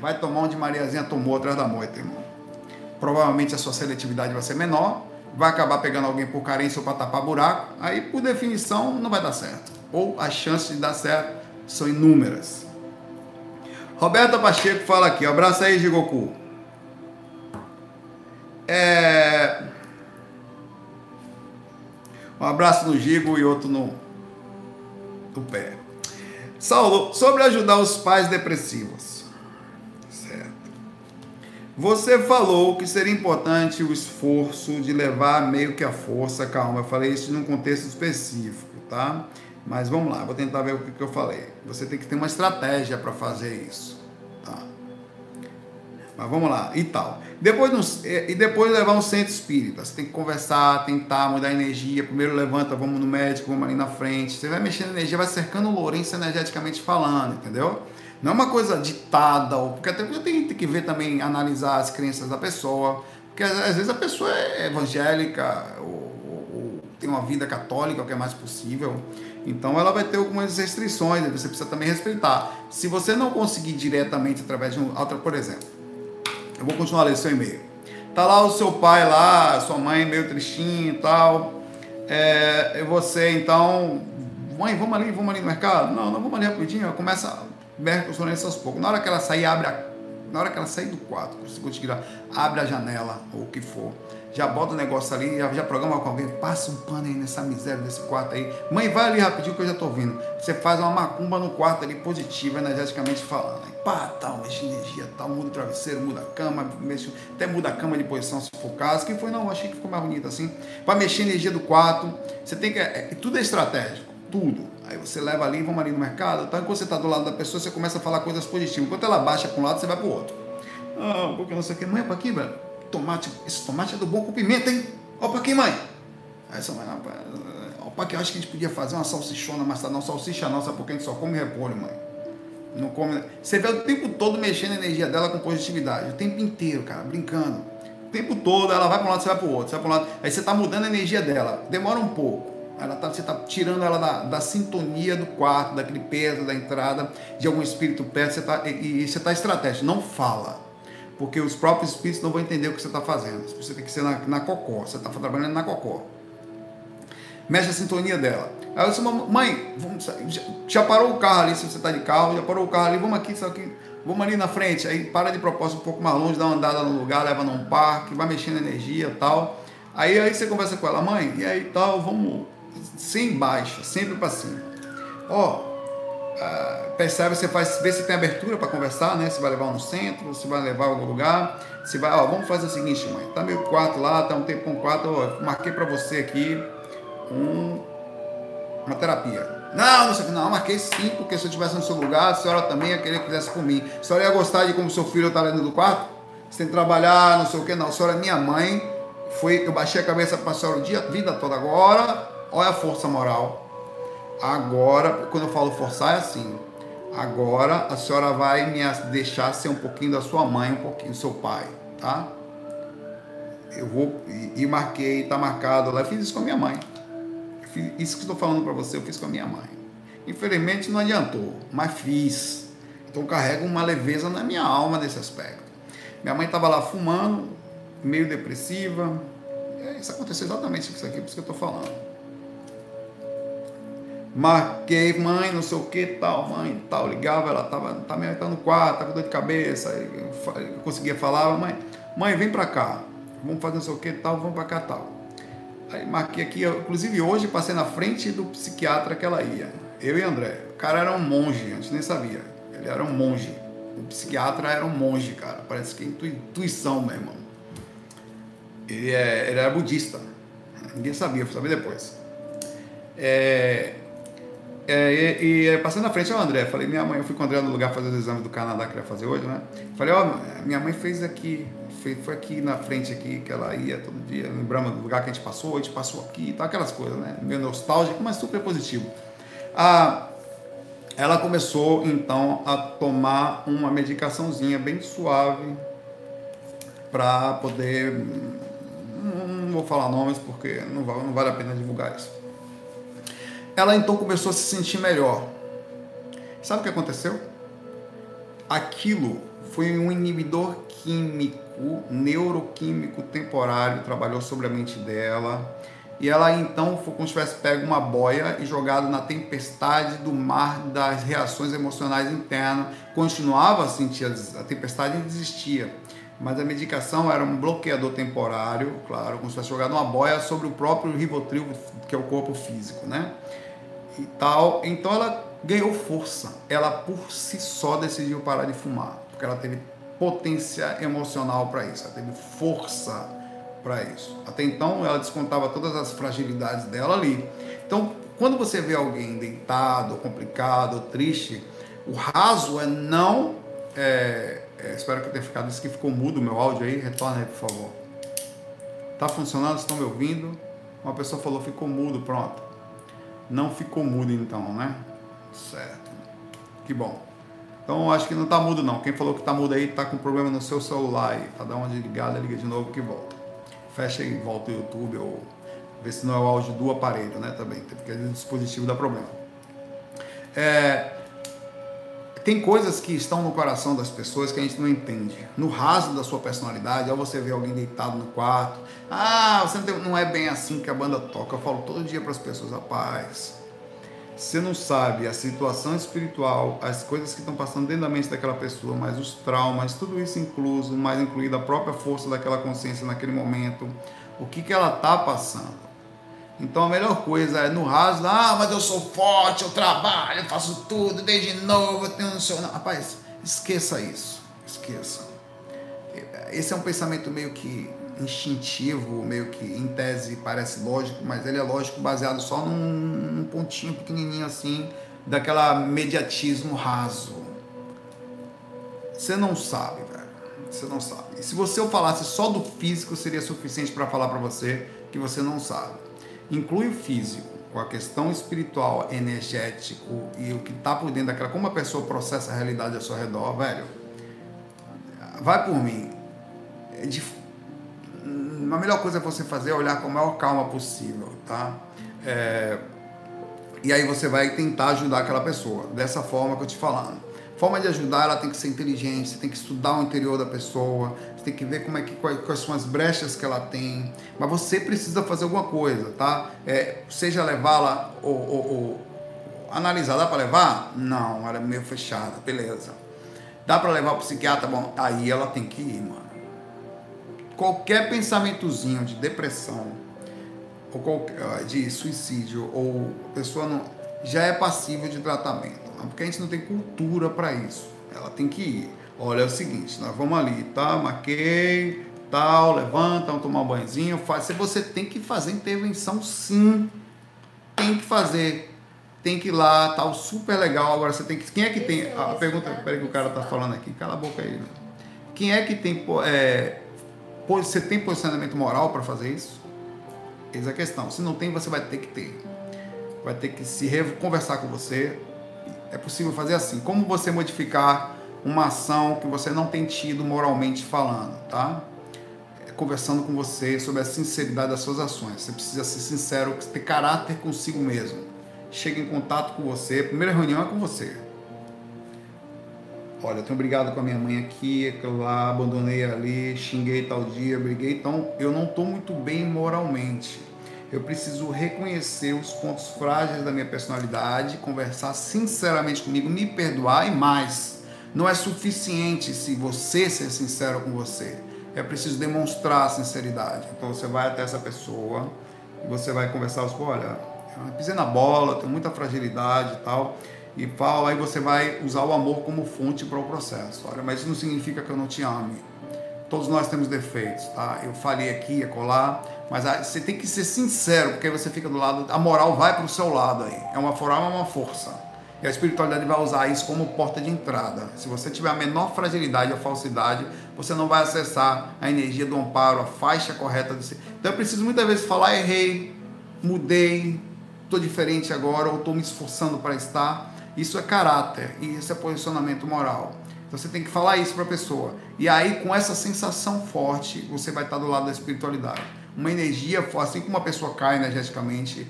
vai tomar onde Mariazinha tomou atrás da moita, irmão provavelmente a sua seletividade vai ser menor, vai acabar pegando alguém por carência ou para tapar buraco, aí por definição não vai dar certo. Ou as chances de dar certo são inúmeras. Roberta Pacheco fala aqui, abraço aí, Jigoku. É... Um abraço no Gigo e outro no, no pé. Saulo, sobre ajudar os pais depressivos. Você falou que seria importante o esforço de levar meio que a força, calma, eu falei isso num contexto específico, tá? Mas vamos lá, vou tentar ver o que, que eu falei. Você tem que ter uma estratégia para fazer isso, tá? Mas vamos lá, e tal. Depois, e depois levar um centro espírita. Você tem que conversar, tentar mudar a energia. Primeiro levanta, vamos no médico, vamos ali na frente. Você vai mexendo a energia, vai cercando o Lourenço energeticamente falando, entendeu? Não é uma coisa ditada, porque até tem que ver também, analisar as crenças da pessoa. Porque às vezes a pessoa é evangélica, ou, ou, tem uma vida católica, o que é mais possível. Então ela vai ter algumas restrições, você precisa também respeitar. Se você não conseguir diretamente através de um outro, por exemplo, eu vou continuar ler seu e-mail. Tá lá o seu pai lá, sua mãe meio tristinho e tal. É, você então, mãe, vamos ali, vamos ali no mercado? Não, não vamos ali rapidinho. Começa, merca os aos poucos. Na hora que ela sair, abre a, na hora que ela sair do quarto, se conseguir, abre a janela ou o que for já bota o negócio ali, já, já programa com alguém, passa um pano aí nessa miséria desse quarto aí. Mãe, vai ali rapidinho que eu já tô ouvindo. Você faz uma macumba no quarto ali, positiva, energeticamente falando. Aí, pá, tal, mexe energia, tal, muda o travesseiro, muda a cama, mexe, até muda a cama de posição se for caso. Que foi, não, achei que ficou mais bonito assim. Para mexer a energia do quarto, você tem que. É, tudo é estratégico, tudo. Aí você leva ali, vamos ali no mercado, então quando você está do lado da pessoa, você começa a falar coisas positivas. Enquanto ela baixa para um lado, você vai para o outro. Ah, porque não sei o que. Mãe, é para aqui, velho tomate, esse tomate é do bom com pimenta, hein? Opa aqui, mãe. Aí essa mãe, opa aqui, eu acho que a gente podia fazer uma salsichona, mas tá não, salsicha sabe porque a gente só come repolho, mãe. Não come. Você vê o tempo todo mexendo a energia dela com positividade, o tempo inteiro, cara, brincando. O tempo todo, ela vai para um lado, você vai para o outro, você vai para um lado. Aí você tá mudando a energia dela. Demora um pouco. Ela tá, você está tirando ela da, da, sintonia do quarto, daquele peso da entrada, de algum espírito perto, você tá, e, e você está estratégico. Não fala porque os próprios espíritos não vão entender o que você está fazendo. Você tem que ser na, na cocó, você está trabalhando na cocó. Mexe a sintonia dela. Aí eu disse, mãe, vamos, já, parou o carro ali, se você está de carro, já parou o carro ali, vamos aqui, aqui, vamos ali na frente. Aí para de propósito um pouco mais longe, dá uma andada no lugar, leva num parque, vai mexendo energia e tal. Aí, aí você conversa com ela, mãe, e aí tal, vamos sem baixa, sempre para cima. Ó, Uh, percebe, você faz, vê se tem abertura para conversar, né? Se vai levar no centro, se vai levar algum lugar. Se vai, ó, vamos fazer o seguinte, mãe. Tá meio quarto lá, tá um tempo com quarto, marquei para você aqui um, uma terapia. Não, não não, marquei sim, porque se eu estivesse no seu lugar, a senhora também ia querer que fizesse por mim. A senhora ia gostar de como seu filho está dentro do quarto? Você tem que trabalhar, não sei o que, não. A senhora é minha mãe. Foi, eu baixei a cabeça para a senhora o dia, vida toda. Agora, olha a força moral Agora, quando eu falo forçar, é assim. Agora a senhora vai me deixar ser um pouquinho da sua mãe, um pouquinho do seu pai, tá? Eu vou e, e marquei, tá marcado lá. Eu fiz isso com a minha mãe. Fiz, isso que estou falando para você, eu fiz com a minha mãe. Infelizmente não adiantou, mas fiz. Então carrego uma leveza na minha alma nesse aspecto. Minha mãe estava lá fumando, meio depressiva. Isso aconteceu exatamente isso aqui, por isso que eu estou falando marquei, mãe, não sei o que, tal, mãe, tal, ligava, ela tava, tá, tá no quarto, tava com dor de cabeça, eu, eu conseguia falar, mãe, mãe, vem pra cá, vamos fazer não sei o que, tal, vamos pra cá, tal. Aí marquei aqui, eu, inclusive hoje passei na frente do psiquiatra que ela ia, eu e André. O cara era um monge, a gente nem sabia, ele era um monge. O psiquiatra era um monge, cara, parece que é intuição, meu irmão. Ele, é, ele era budista, ninguém sabia, fui saber depois. É, é, e, e, passando na frente ao André, falei, minha mãe, eu fui com o André no lugar fazer os exames do Canadá que ele ia fazer hoje, né? Falei, ó, oh, minha mãe fez aqui, foi, foi aqui na frente aqui que ela ia todo dia, lembramos do lugar que a gente passou, a gente passou aqui e tal, aquelas coisas, né? Meio nostálgico, mas super positivo. Ah, ela começou então a tomar uma medicaçãozinha bem suave para poder. Não vou falar nomes porque não não vale a pena divulgar isso ela então começou a se sentir melhor. Sabe o que aconteceu? Aquilo foi um inibidor químico, neuroquímico temporário, trabalhou sobre a mente dela. E ela então foi como se tivesse pego uma boia e jogado na tempestade do mar das reações emocionais internas. Continuava a sentir a tempestade e desistia. Mas a medicação era um bloqueador temporário, claro, como se tivesse jogado uma boia sobre o próprio ribotril, que é o corpo físico, né? E tal. Então ela ganhou força. Ela por si só decidiu parar de fumar, porque ela teve potência emocional para isso, ela teve força para isso. Até então ela descontava todas as fragilidades dela ali. Então, quando você vê alguém deitado, complicado, triste, o raso é não. É, é, espero que eu tenha ficado. Isso que ficou mudo o meu áudio aí. Retorna aí, por favor. Tá funcionando? Estão me ouvindo? Uma pessoa falou, ficou mudo, pronto. Não ficou mudo então, né? Certo. Que bom. Então acho que não está mudo não. Quem falou que está mudo aí está com problema no seu celular aí. Tá dando uma desligada, liga de novo que volta. Fecha e volta o YouTube ou Ver se não é o áudio do aparelho, né? Também, porque o dispositivo dá problema. É, tem coisas que estão no coração das pessoas que a gente não entende. No raso da sua personalidade, ao você ver alguém deitado no quarto, ah, você não, tem, não é bem assim que a banda toca. Eu falo todo dia para as pessoas, rapaz, você não sabe a situação espiritual, as coisas que estão passando dentro da mente daquela pessoa, mas os traumas, tudo isso incluso, mais incluída a própria força daquela consciência naquele momento, o que, que ela está passando. Então a melhor coisa é no raso, ah, mas eu sou forte, eu trabalho, eu faço tudo desde novo, eu tenho um seu. Rapaz, esqueça isso. Esqueça. Esse é um pensamento meio que instintivo, meio que em tese parece lógico, mas ele é lógico baseado só num, num pontinho pequenininho assim, daquela mediatismo raso. Você não sabe, velho. Você não sabe. E se você eu falasse só do físico, seria suficiente para falar para você que você não sabe inclui o físico, com a questão espiritual, energético e o que está por dentro daquela, como a pessoa processa a realidade ao seu redor, velho, vai por mim. É de, a melhor coisa é você fazer é olhar com a maior calma possível, tá? É, e aí você vai tentar ajudar aquela pessoa, dessa forma que eu te falando. Forma de ajudar, ela tem que ser inteligente, você tem que estudar o interior da pessoa, tem que ver como é que, quais, quais são as brechas que ela tem. Mas você precisa fazer alguma coisa, tá? É, seja levá-la ou, ou, ou, analisar. Dá para levar? Não, ela é meio fechada, beleza. Dá para levar para psiquiatra? Bom, aí ela tem que ir, mano. Qualquer pensamentozinho de depressão, ou qualquer, de suicídio, ou pessoa não, já é passível de tratamento porque a gente não tem cultura para isso. Ela tem que ir. Olha, é o seguinte, nós vamos ali, tá? Maquei, tal, levanta, vamos tomar um banhozinho, faz. Você tem que fazer intervenção, sim. Tem que fazer. Tem que ir lá, tal, super legal. Agora você tem que. Quem é que tem. A pergunta, peraí que o cara tá falando aqui, cala a boca aí. Quem é que tem. É, você tem posicionamento moral para fazer isso? Eis a questão. Se não tem, você vai ter que ter. Vai ter que se conversar com você, é possível fazer assim. Como você modificar uma ação que você não tem tido moralmente falando, tá? É conversando com você sobre a sinceridade das suas ações. Você precisa ser sincero, ter caráter consigo mesmo. Chega em contato com você. A primeira reunião é com você. Olha, eu tenho brigado com a minha mãe aqui, eu lá abandonei ali, xinguei tal dia, briguei, então eu não estou muito bem moralmente eu preciso reconhecer os pontos frágeis da minha personalidade, conversar sinceramente comigo, me perdoar e mais. Não é suficiente se você ser sincero com você. É preciso demonstrar sinceridade. Então você vai até essa pessoa você vai conversar, você, olha, eu pisei na bola, tenho muita fragilidade e tal. E fala, aí você vai usar o amor como fonte para o processo. Olha, mas isso não significa que eu não te ame. Todos nós temos defeitos, tá? Eu falei aqui, é colar mas você tem que ser sincero, porque aí você fica do lado, a moral vai para o seu lado aí. É uma moral, é uma força. E a espiritualidade vai usar isso como porta de entrada. Se você tiver a menor fragilidade ou falsidade, você não vai acessar a energia do amparo, a faixa correta de si. Então eu preciso muitas vezes falar, errei, mudei, estou diferente agora, ou estou me esforçando para estar. Isso é caráter e isso é posicionamento moral. Então você tem que falar isso para a pessoa. E aí, com essa sensação forte, você vai estar do lado da espiritualidade uma energia, assim como uma pessoa cai energeticamente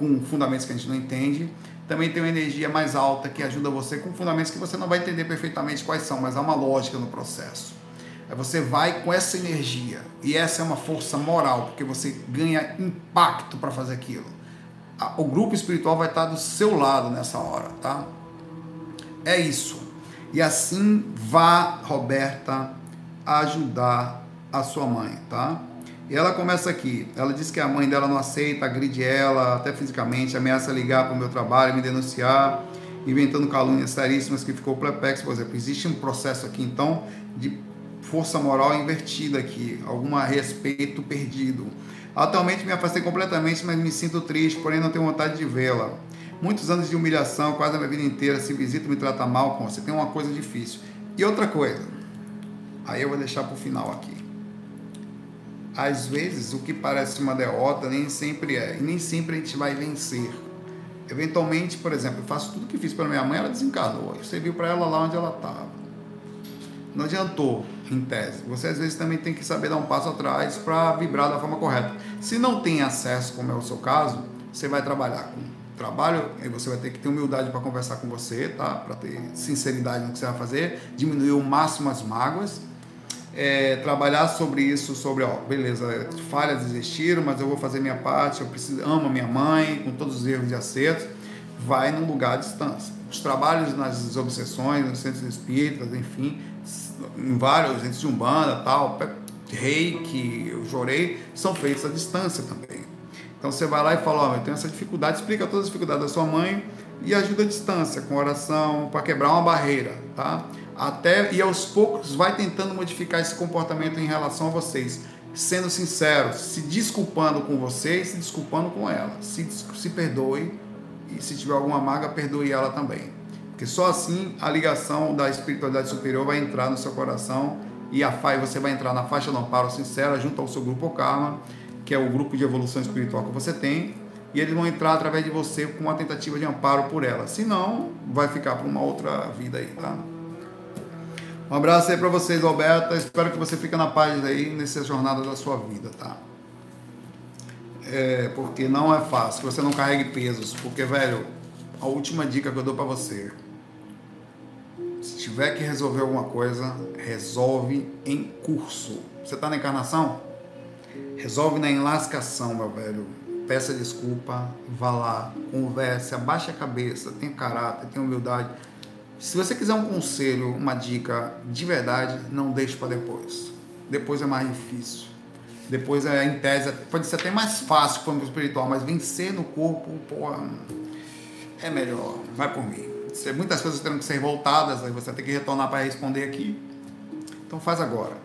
com fundamentos que a gente não entende, também tem uma energia mais alta que ajuda você com fundamentos que você não vai entender perfeitamente quais são, mas há uma lógica no processo. Aí você vai com essa energia, e essa é uma força moral, porque você ganha impacto para fazer aquilo. O grupo espiritual vai estar do seu lado nessa hora, tá? É isso. E assim vá, Roberta, ajudar a sua mãe, tá? E ela começa aqui. Ela diz que a mãe dela não aceita, agride ela, até fisicamente, ameaça ligar para o meu trabalho, me denunciar, inventando calúnias seríssimas que ficou perplexo. Por exemplo, existe um processo aqui, então, de força moral invertida aqui, algum respeito perdido. Atualmente me afastei completamente, mas me sinto triste, porém não tenho vontade de vê-la. Muitos anos de humilhação, quase a minha vida inteira, se visita me trata mal, com você tem uma coisa difícil. E outra coisa, aí eu vou deixar para o final aqui às vezes o que parece uma derrota nem sempre é, e nem sempre a gente vai vencer. Eventualmente, por exemplo, eu faço tudo que fiz para minha mãe, ela desencarnou. Você viu para ela lá onde ela estava. não adiantou, em tese. Você às vezes também tem que saber dar um passo atrás para vibrar da forma correta. Se não tem acesso, como é o seu caso, você vai trabalhar com trabalho, e você vai ter que ter humildade para conversar com você, tá? Para ter sinceridade no que você vai fazer, diminuir ao máximo as mágoas. É, trabalhar sobre isso, sobre, ó, beleza, falhas existiram, mas eu vou fazer minha parte, eu preciso, amo minha mãe, com todos os erros e acertos, vai num lugar à distância. Os trabalhos nas obsessões, nos centros espíritas, enfim, em vários centros de umbanda, tal, reiki, eu chorei, são feitos à distância também. Então você vai lá e fala, ó, eu tenho essa dificuldade, explica todas as dificuldades da sua mãe e ajuda à distância, com oração, para quebrar uma barreira, tá? Até, e aos poucos vai tentando modificar esse comportamento em relação a vocês, sendo sincero, se desculpando com você e se desculpando com ela. Se, se perdoe e se tiver alguma mágoa, perdoe ela também. Porque só assim a ligação da espiritualidade superior vai entrar no seu coração e a faixa, você vai entrar na faixa do amparo sincera junto ao seu grupo Karma, que é o grupo de evolução espiritual que você tem, e eles vão entrar através de você com uma tentativa de amparo por ela. Se não, vai ficar para uma outra vida aí, tá? Um abraço aí para vocês, Alberta. Espero que você fique na paz aí nessa jornada da sua vida, tá? É, porque não é fácil, você não carregue pesos. Porque, velho, a última dica que eu dou para você: se tiver que resolver alguma coisa, resolve em curso. Você tá na encarnação? Resolve na enlascação, meu velho. Peça desculpa, vá lá, converse, abaixe a cabeça, tenha caráter, tenha humildade se você quiser um conselho, uma dica de verdade, não deixe para depois. Depois é mais difícil. Depois é em tese, pode ser até mais fácil para o espiritual, mas vencer no corpo, porra, é melhor. Vai por mim. Muitas coisas terão que ser voltadas, aí você tem que retornar para responder aqui. Então faz agora.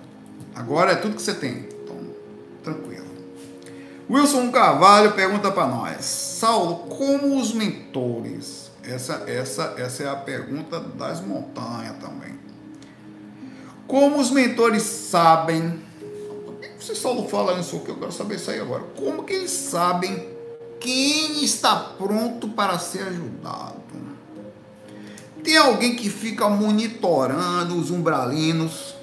Agora é tudo que você tem. Então, tranquilo. Wilson Carvalho pergunta para nós: Saulo, como os mentores essa, essa, essa é a pergunta das montanhas também. Como os mentores sabem. Por que você só não fala isso aqui? Eu quero saber isso aí agora. Como que eles sabem quem está pronto para ser ajudado? Tem alguém que fica monitorando os umbralinos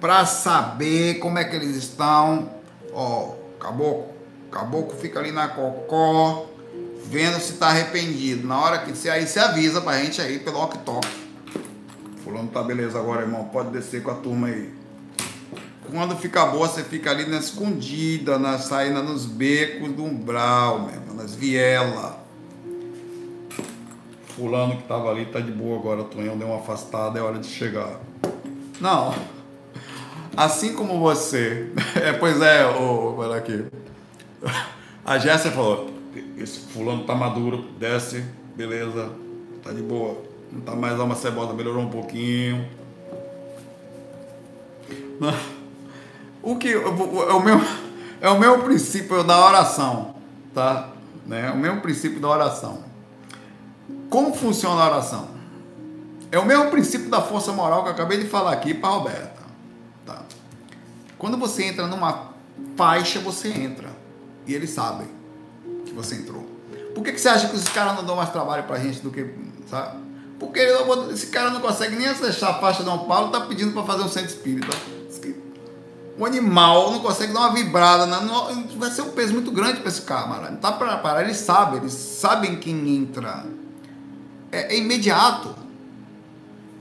para saber como é que eles estão. Ó, caboclo, caboclo fica ali na cocó, vendo se está arrependido. Na hora que você aí você avisa pra gente aí pelo tok. Fulano tá beleza agora, irmão. Pode descer com a turma aí. Quando fica boa, você fica ali na escondida, na saída nos becos do umbral, mesmo, nas vielas. Fulano que tava ali tá de boa agora, Tonhão deu uma afastada, é hora de chegar. Não. Assim como você. É, pois é, ô, olha aqui. A Jéssica falou: esse fulano tá maduro, desce, beleza, tá de boa. Não tá mais uma cebola, melhorou um pouquinho. O que é o meu é o meu princípio da oração, tá? Né? O meu princípio da oração. Como funciona a oração? É o mesmo princípio da força moral que eu acabei de falar aqui para Roberta, tá? Quando você entra numa faixa, você entra e eles sabem que você entrou. Por que, que você acha que os caras não dão mais trabalho pra gente do que. Sabe? Porque esse cara não consegue nem acessar a faixa de São Paulo, tá pedindo para fazer um centro espírita. O animal não consegue dar uma vibrada, não, vai ser um peso muito grande para esse cara, Não tá para parar, eles sabem, eles sabem quem entra. É, é imediato.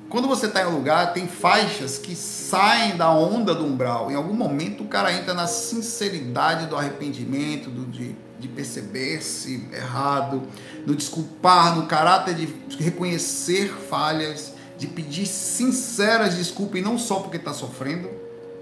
Quando você está em um lugar, tem faixas que saem da onda do umbral. Em algum momento o cara entra na sinceridade do arrependimento, do, de de perceber-se errado, no desculpar, no caráter de reconhecer falhas, de pedir sinceras desculpas, e não só porque está sofrendo,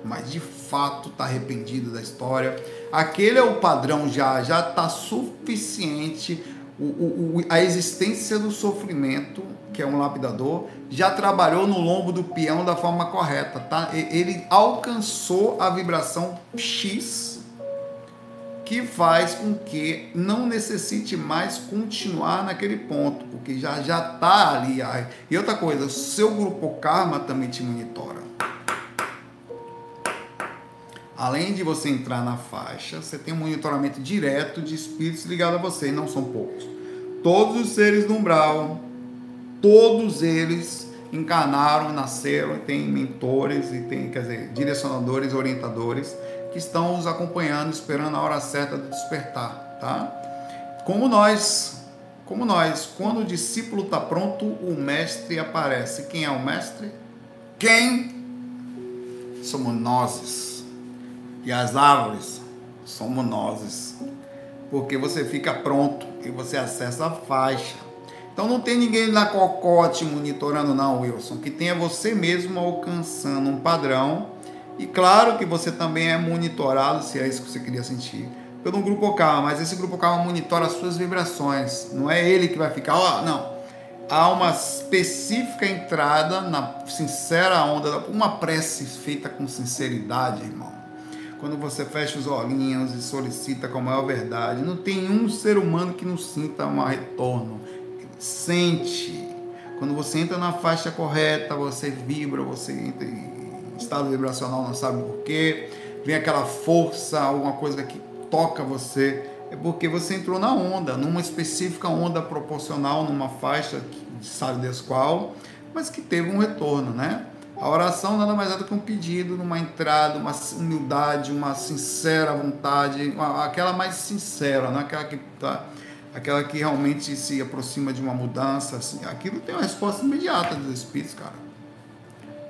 mas de fato está arrependido da história. Aquele é o padrão já, já está suficiente. O, o, a existência do sofrimento, que é um lapidador, já trabalhou no lombo do peão da forma correta, tá? Ele alcançou a vibração X que faz com que não necessite mais continuar naquele ponto, porque já já está ali. E outra coisa, seu grupo karma também te monitora. Além de você entrar na faixa, você tem um monitoramento direto de espíritos ligados a você, e não são poucos. Todos os seres do umbral, todos eles encarnaram, nasceram e tem mentores e tem, quer dizer, direcionadores, orientadores que estão os acompanhando, esperando a hora certa de despertar, tá? Como nós, como nós, quando o discípulo está pronto, o mestre aparece. Quem é o mestre? Quem? Somos nós. E as árvores somos nós. Porque você fica pronto e você acessa a faixa. Então não tem ninguém na cocote monitorando, não, Wilson. Que tenha você mesmo alcançando um padrão. E claro que você também é monitorado, se é isso que você queria sentir, pelo grupo Calma. Mas esse grupo Calma monitora as suas vibrações. Não é ele que vai ficar, ó, não. Há uma específica entrada na sincera onda, uma prece feita com sinceridade, irmão quando você fecha os olhinhos e solicita com a maior verdade. Não tem um ser humano que não sinta um retorno. Sente. Quando você entra na faixa correta, você vibra, você entra em estado vibracional, não sabe porquê. Vem aquela força, alguma coisa que toca você. É porque você entrou na onda, numa específica onda proporcional, numa faixa, sabe Deus qual, mas que teve um retorno, né? A oração nada mais é do que um pedido, uma entrada, uma humildade, uma sincera vontade, aquela mais sincera, não aquela que tá, aquela que realmente se aproxima de uma mudança. Assim. Aquilo tem uma resposta imediata dos espíritos, cara.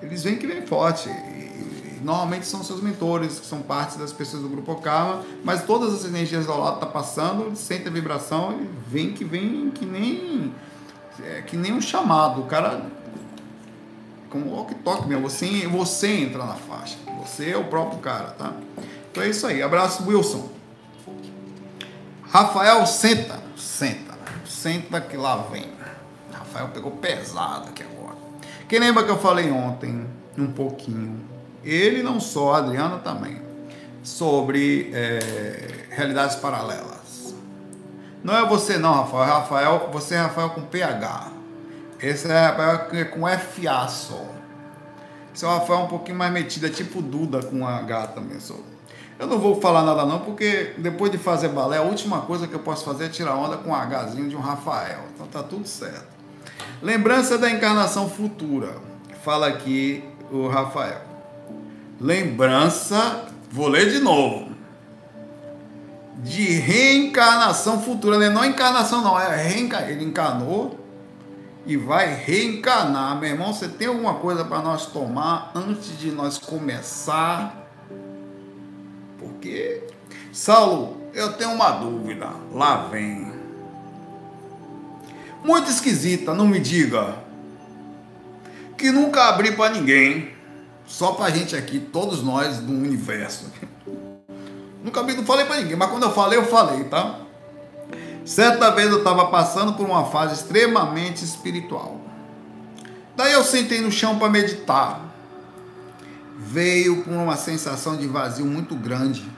Eles vêm que vem forte. E, normalmente são seus mentores, que são parte das pessoas do grupo Karma, mas todas as energias ao lado tá passando, sente a vibração e vem que vem que nem é, que nem um chamado. O cara como walk talk mesmo, você, você entra na faixa, você é o próprio cara, tá? Então é isso aí, abraço Wilson. Rafael, senta, senta, senta que lá vem. Rafael pegou pesado aqui agora. Quem lembra que eu falei ontem, um pouquinho, ele não só, a Adriana também, sobre é, realidades paralelas. Não é você não, Rafael, Rafael, você é Rafael com PH. Esse é com FA só. Esse Rafael é um pouquinho mais metido, é tipo Duda com H também. Só. Eu não vou falar nada não, porque depois de fazer balé, a última coisa que eu posso fazer é tirar onda com um Hzinho de um Rafael. Então tá tudo certo. Lembrança da encarnação futura. Fala aqui o Rafael. Lembrança, vou ler de novo. De reencarnação futura, né? não é encarnação não, é. Ele encarnou e vai reencarnar. Meu irmão, você tem alguma coisa para nós tomar antes de nós começar? Porque, Saulo, eu tenho uma dúvida. Lá vem. Muito esquisita, não me diga. Que nunca abri para ninguém. Só para gente aqui, todos nós do universo. Nunca abri, não falei para ninguém, mas quando eu falei, eu falei, tá? Certa vez eu estava passando por uma fase extremamente espiritual. Daí eu sentei no chão para meditar. Veio com uma sensação de vazio muito grande.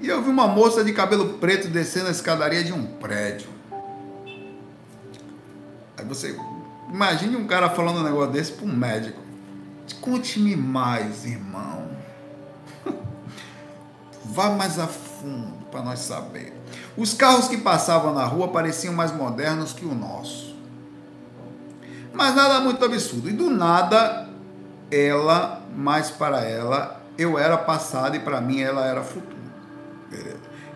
E eu vi uma moça de cabelo preto descendo a escadaria de um prédio. Você imagine um cara falando um negócio desse para um médico. Conte-me mais, irmão. Vá mais a fundo para nós saber. Os carros que passavam na rua pareciam mais modernos que o nosso. Mas nada muito absurdo. E do nada, ela, mais para ela, eu era passado e para mim ela era futuro.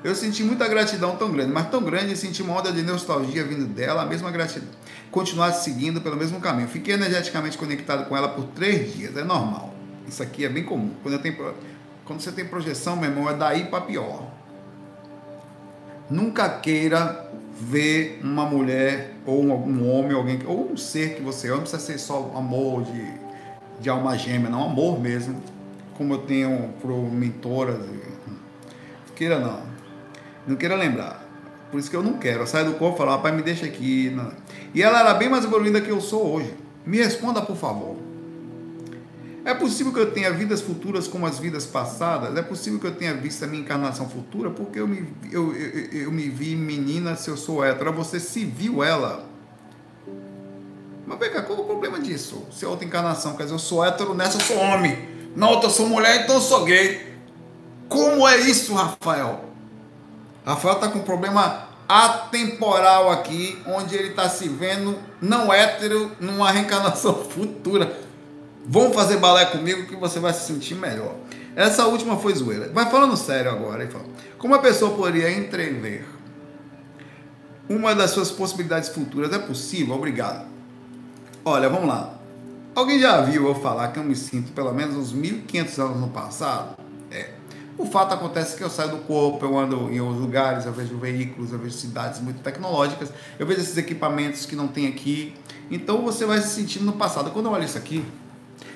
Eu senti muita gratidão tão grande, mas tão grande, senti uma onda de nostalgia vindo dela, a mesma gratidão. Continuar seguindo pelo mesmo caminho. Fiquei energeticamente conectado com ela por três dias, é normal. Isso aqui é bem comum. Quando, tenho, quando você tem projeção, meu irmão, é daí para pior. Nunca queira ver uma mulher ou um homem, alguém, ou um ser que você ama, não precisa ser só amor de, de alma gêmea, não, amor mesmo, como eu tenho pro mentoras. Queira não. Não queira lembrar. Por isso que eu não quero. Eu saio do corpo e falo, rapaz, me deixa aqui. Não. E ela era bem mais evoluída que eu sou hoje. Me responda, por favor. É possível que eu tenha vidas futuras como as vidas passadas? É possível que eu tenha visto a minha encarnação futura? Porque eu me, eu, eu, eu me vi menina se eu sou hétero. Você se viu ela? Mas vem cá, qual é o problema disso? Se é outra encarnação, quer dizer, eu sou hétero, nessa eu sou homem. Na outra eu sou mulher, então eu sou gay. Como é isso, Rafael? Rafael está com um problema atemporal aqui, onde ele está se vendo não hétero numa reencarnação futura. Vão fazer balé comigo que você vai se sentir melhor. Essa última foi zoeira. Vai falando sério agora. Fala, como a pessoa poderia entrever uma das suas possibilidades futuras? É possível? Obrigado. Olha, vamos lá. Alguém já viu eu falar que eu me sinto pelo menos uns 1500 anos no passado? É. O fato acontece que eu saio do corpo, eu ando em outros lugares, eu vejo veículos, eu vejo cidades muito tecnológicas, eu vejo esses equipamentos que não tem aqui. Então você vai se sentindo no passado. Quando eu olho isso aqui,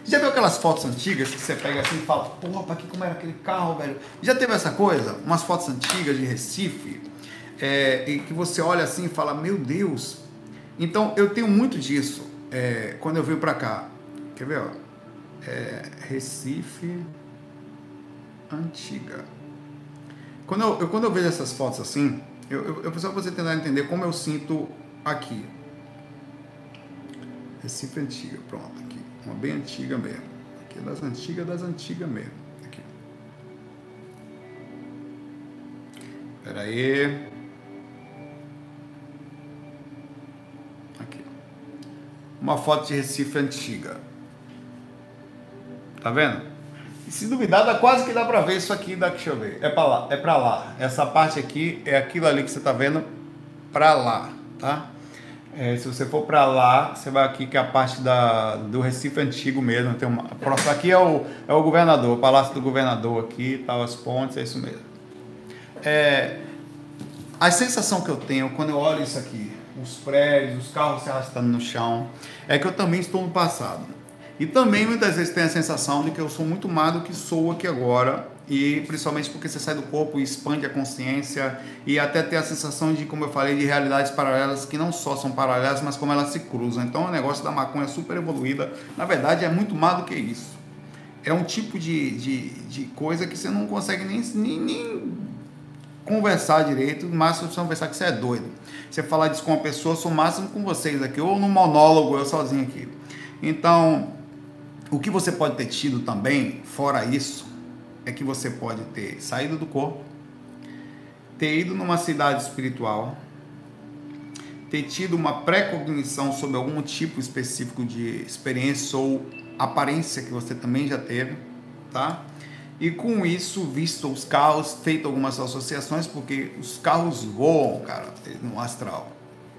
já viu aquelas fotos antigas que você pega assim e fala, porra, que como era aquele carro, velho? Já teve essa coisa? Umas fotos antigas de Recife, é, e que você olha assim e fala, meu Deus. Então eu tenho muito disso é, quando eu venho pra cá. Quer ver, ó? É, Recife antiga. Quando eu, eu, quando eu vejo essas fotos assim, eu, eu, eu preciso você tentar entender como eu sinto aqui. Recife antiga, pronto, aqui. Uma bem antiga mesmo. Aqui é das antigas, das antigas mesmo. Aqui. Espera aí. Aqui. Uma foto de Recife antiga. Tá vendo? Se duvidar, dá quase que dá para ver isso aqui, dá, deixa eu ver. É para lá, é para lá. Essa parte aqui é aquilo ali que você está vendo para lá, tá? É, se você for para lá, você vai aqui que é a parte da, do Recife antigo mesmo. Tem uma, próximo aqui é o, é o governador, o Palácio do Governador aqui, tal, as pontes, é isso mesmo. É, a sensação que eu tenho quando eu olho isso aqui, os prédios, os carros se arrastando no chão, é que eu também estou no passado. E também muitas vezes tem a sensação de que eu sou muito mais do que sou aqui agora, e principalmente porque você sai do corpo e expande a consciência, e até ter a sensação de, como eu falei, de realidades paralelas que não só são paralelas, mas como elas se cruzam. Então o negócio da maconha é super evoluída, na verdade é muito mais do que isso. É um tipo de, de, de coisa que você não consegue nem, nem, nem conversar direito, máximo você vai pensar que você é doido. Você falar disso com uma pessoa, eu sou máximo com vocês aqui, ou no monólogo, eu sozinho aqui. Então, o que você pode ter tido também, fora isso, é que você pode ter saído do corpo, ter ido numa cidade espiritual, ter tido uma pré-cognição sobre algum tipo específico de experiência ou aparência que você também já teve, tá? E com isso, visto os carros, feito algumas associações, porque os carros voam, cara, no astral.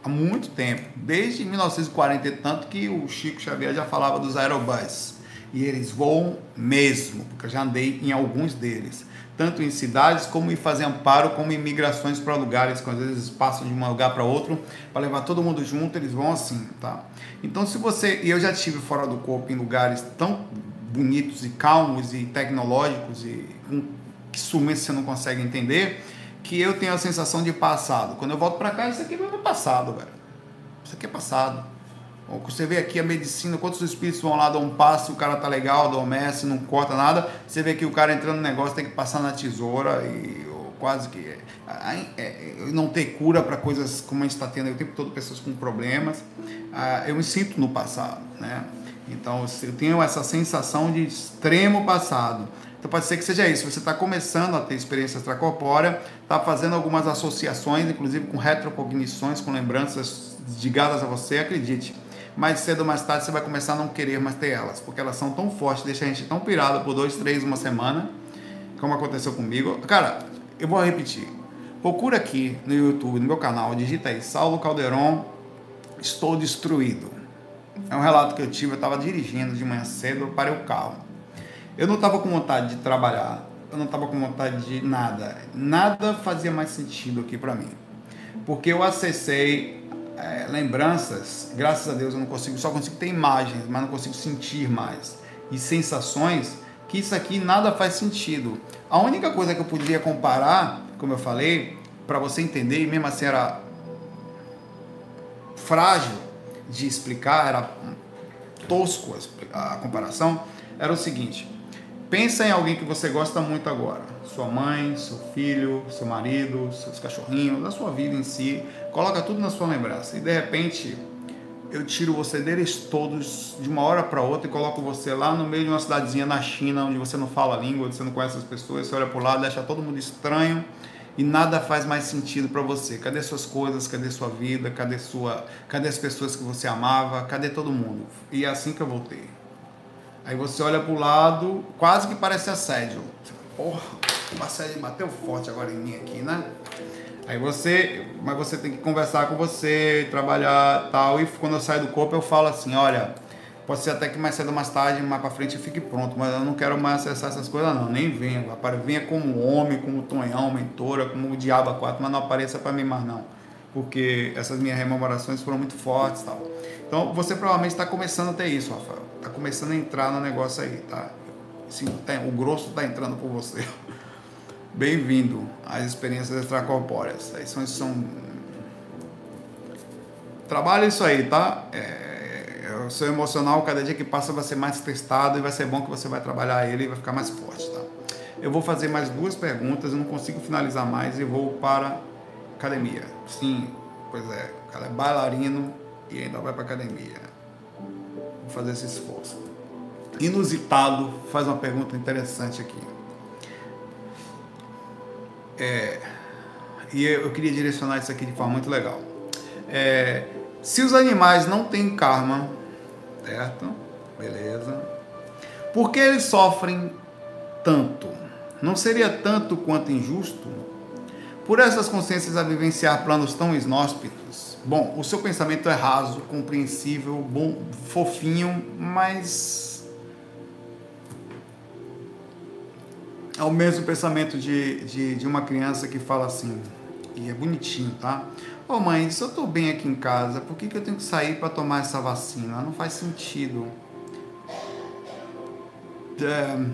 Há muito tempo, desde 1940 e tanto que o Chico Xavier já falava dos aerobus e eles voam mesmo, porque eu já andei em alguns deles, tanto em cidades como em fazer amparo, como em migrações para lugares, que às vezes passam de um lugar para outro, para levar todo mundo junto, eles vão assim, tá? Então se você, e eu já tive fora do corpo em lugares tão bonitos e calmos e tecnológicos e com instrumentos você não consegue entender, que eu tenho a sensação de passado. Quando eu volto para cá, isso aqui é meu passado, velho. Isso aqui é passado. Você vê aqui a medicina, quantos espíritos vão lá, dão um passo, o cara tá legal, adormece, não corta nada. Você vê que o cara entrando no negócio tem que passar na tesoura e quase que é, é, não ter cura para coisas como a gente está tendo o tempo todo, pessoas com problemas. Ah, eu me sinto no passado, né? Então eu tenho essa sensação de extremo passado. Então pode ser que seja isso. Você está começando a ter experiência extracorpórea, está fazendo algumas associações, inclusive com retrocognições, com lembranças ligadas a você, acredite mais cedo ou mais tarde você vai começar a não querer mais ter elas, porque elas são tão fortes, deixa a gente tão pirado por dois, três, uma semana, como aconteceu comigo. Cara, eu vou repetir. Procura aqui no YouTube, no meu canal, digita aí, Saulo Calderon, estou destruído. É um relato que eu tive, eu estava dirigindo de manhã cedo, parei o carro. Eu não estava com vontade de trabalhar, eu não estava com vontade de nada. Nada fazia mais sentido aqui para mim. Porque eu acessei é, lembranças, graças a Deus eu não consigo, só consigo ter imagens, mas não consigo sentir mais. E sensações, que isso aqui nada faz sentido. A única coisa que eu poderia comparar, como eu falei, para você entender, e mesmo assim era frágil de explicar, era tosco a comparação, era o seguinte: pensa em alguém que você gosta muito agora sua mãe, seu filho, seu marido, seus cachorrinhos, a sua vida em si, coloca tudo na sua lembrança. E de repente, eu tiro você deles todos de uma hora para outra e coloco você lá no meio de uma cidadezinha na China, onde você não fala a língua, onde você não conhece as pessoas, você olha por lá, deixa todo mundo estranho e nada faz mais sentido para você. Cadê suas coisas? Cadê sua vida? Cadê sua, cadê as pessoas que você amava? Cadê todo mundo? E é assim que eu voltei. Aí você olha pro lado, quase que parece assédio. Porra, o assédio bateu forte agora em mim aqui, né? Aí você, mas você tem que conversar com você, trabalhar tal. E quando eu saio do corpo, eu falo assim: olha, pode ser até que mais cedo ou mais tarde, mais pra frente eu fique pronto, mas eu não quero mais acessar essas coisas, não. Nem venha. Venha como homem, como tonhão, mentora, como o diabo 4, mas não apareça para mim mais, não. Porque essas minhas rememorações foram muito fortes tal. Então você provavelmente está começando a ter isso, Rafael. Está começando a entrar no negócio aí, tá? O grosso está entrando por você. Bem-vindo às experiências extracorpóreas. Aí são, são... Trabalha isso aí, tá? É, é, o seu emocional, cada dia que passa, vai ser mais testado e vai ser bom que você vai trabalhar ele e vai ficar mais forte, tá? Eu vou fazer mais duas perguntas, eu não consigo finalizar mais e vou para academia. Sim, pois é, o cara é bailarino e ainda vai para academia. Vou fazer esse esforço. Inusitado faz uma pergunta interessante aqui. É, e eu queria direcionar isso aqui de forma muito legal. É, se os animais não têm karma, certo? Beleza. Por que eles sofrem tanto? Não seria tanto quanto injusto? Por essas consciências a vivenciar planos tão inóspitos? Bom, o seu pensamento é raso, compreensível, bom, fofinho, mas é o mesmo pensamento de, de, de, uma criança que fala assim, e é bonitinho, tá? Ô oh, mãe, se eu tô bem aqui em casa, por que, que eu tenho que sair para tomar essa vacina? Não faz sentido. É,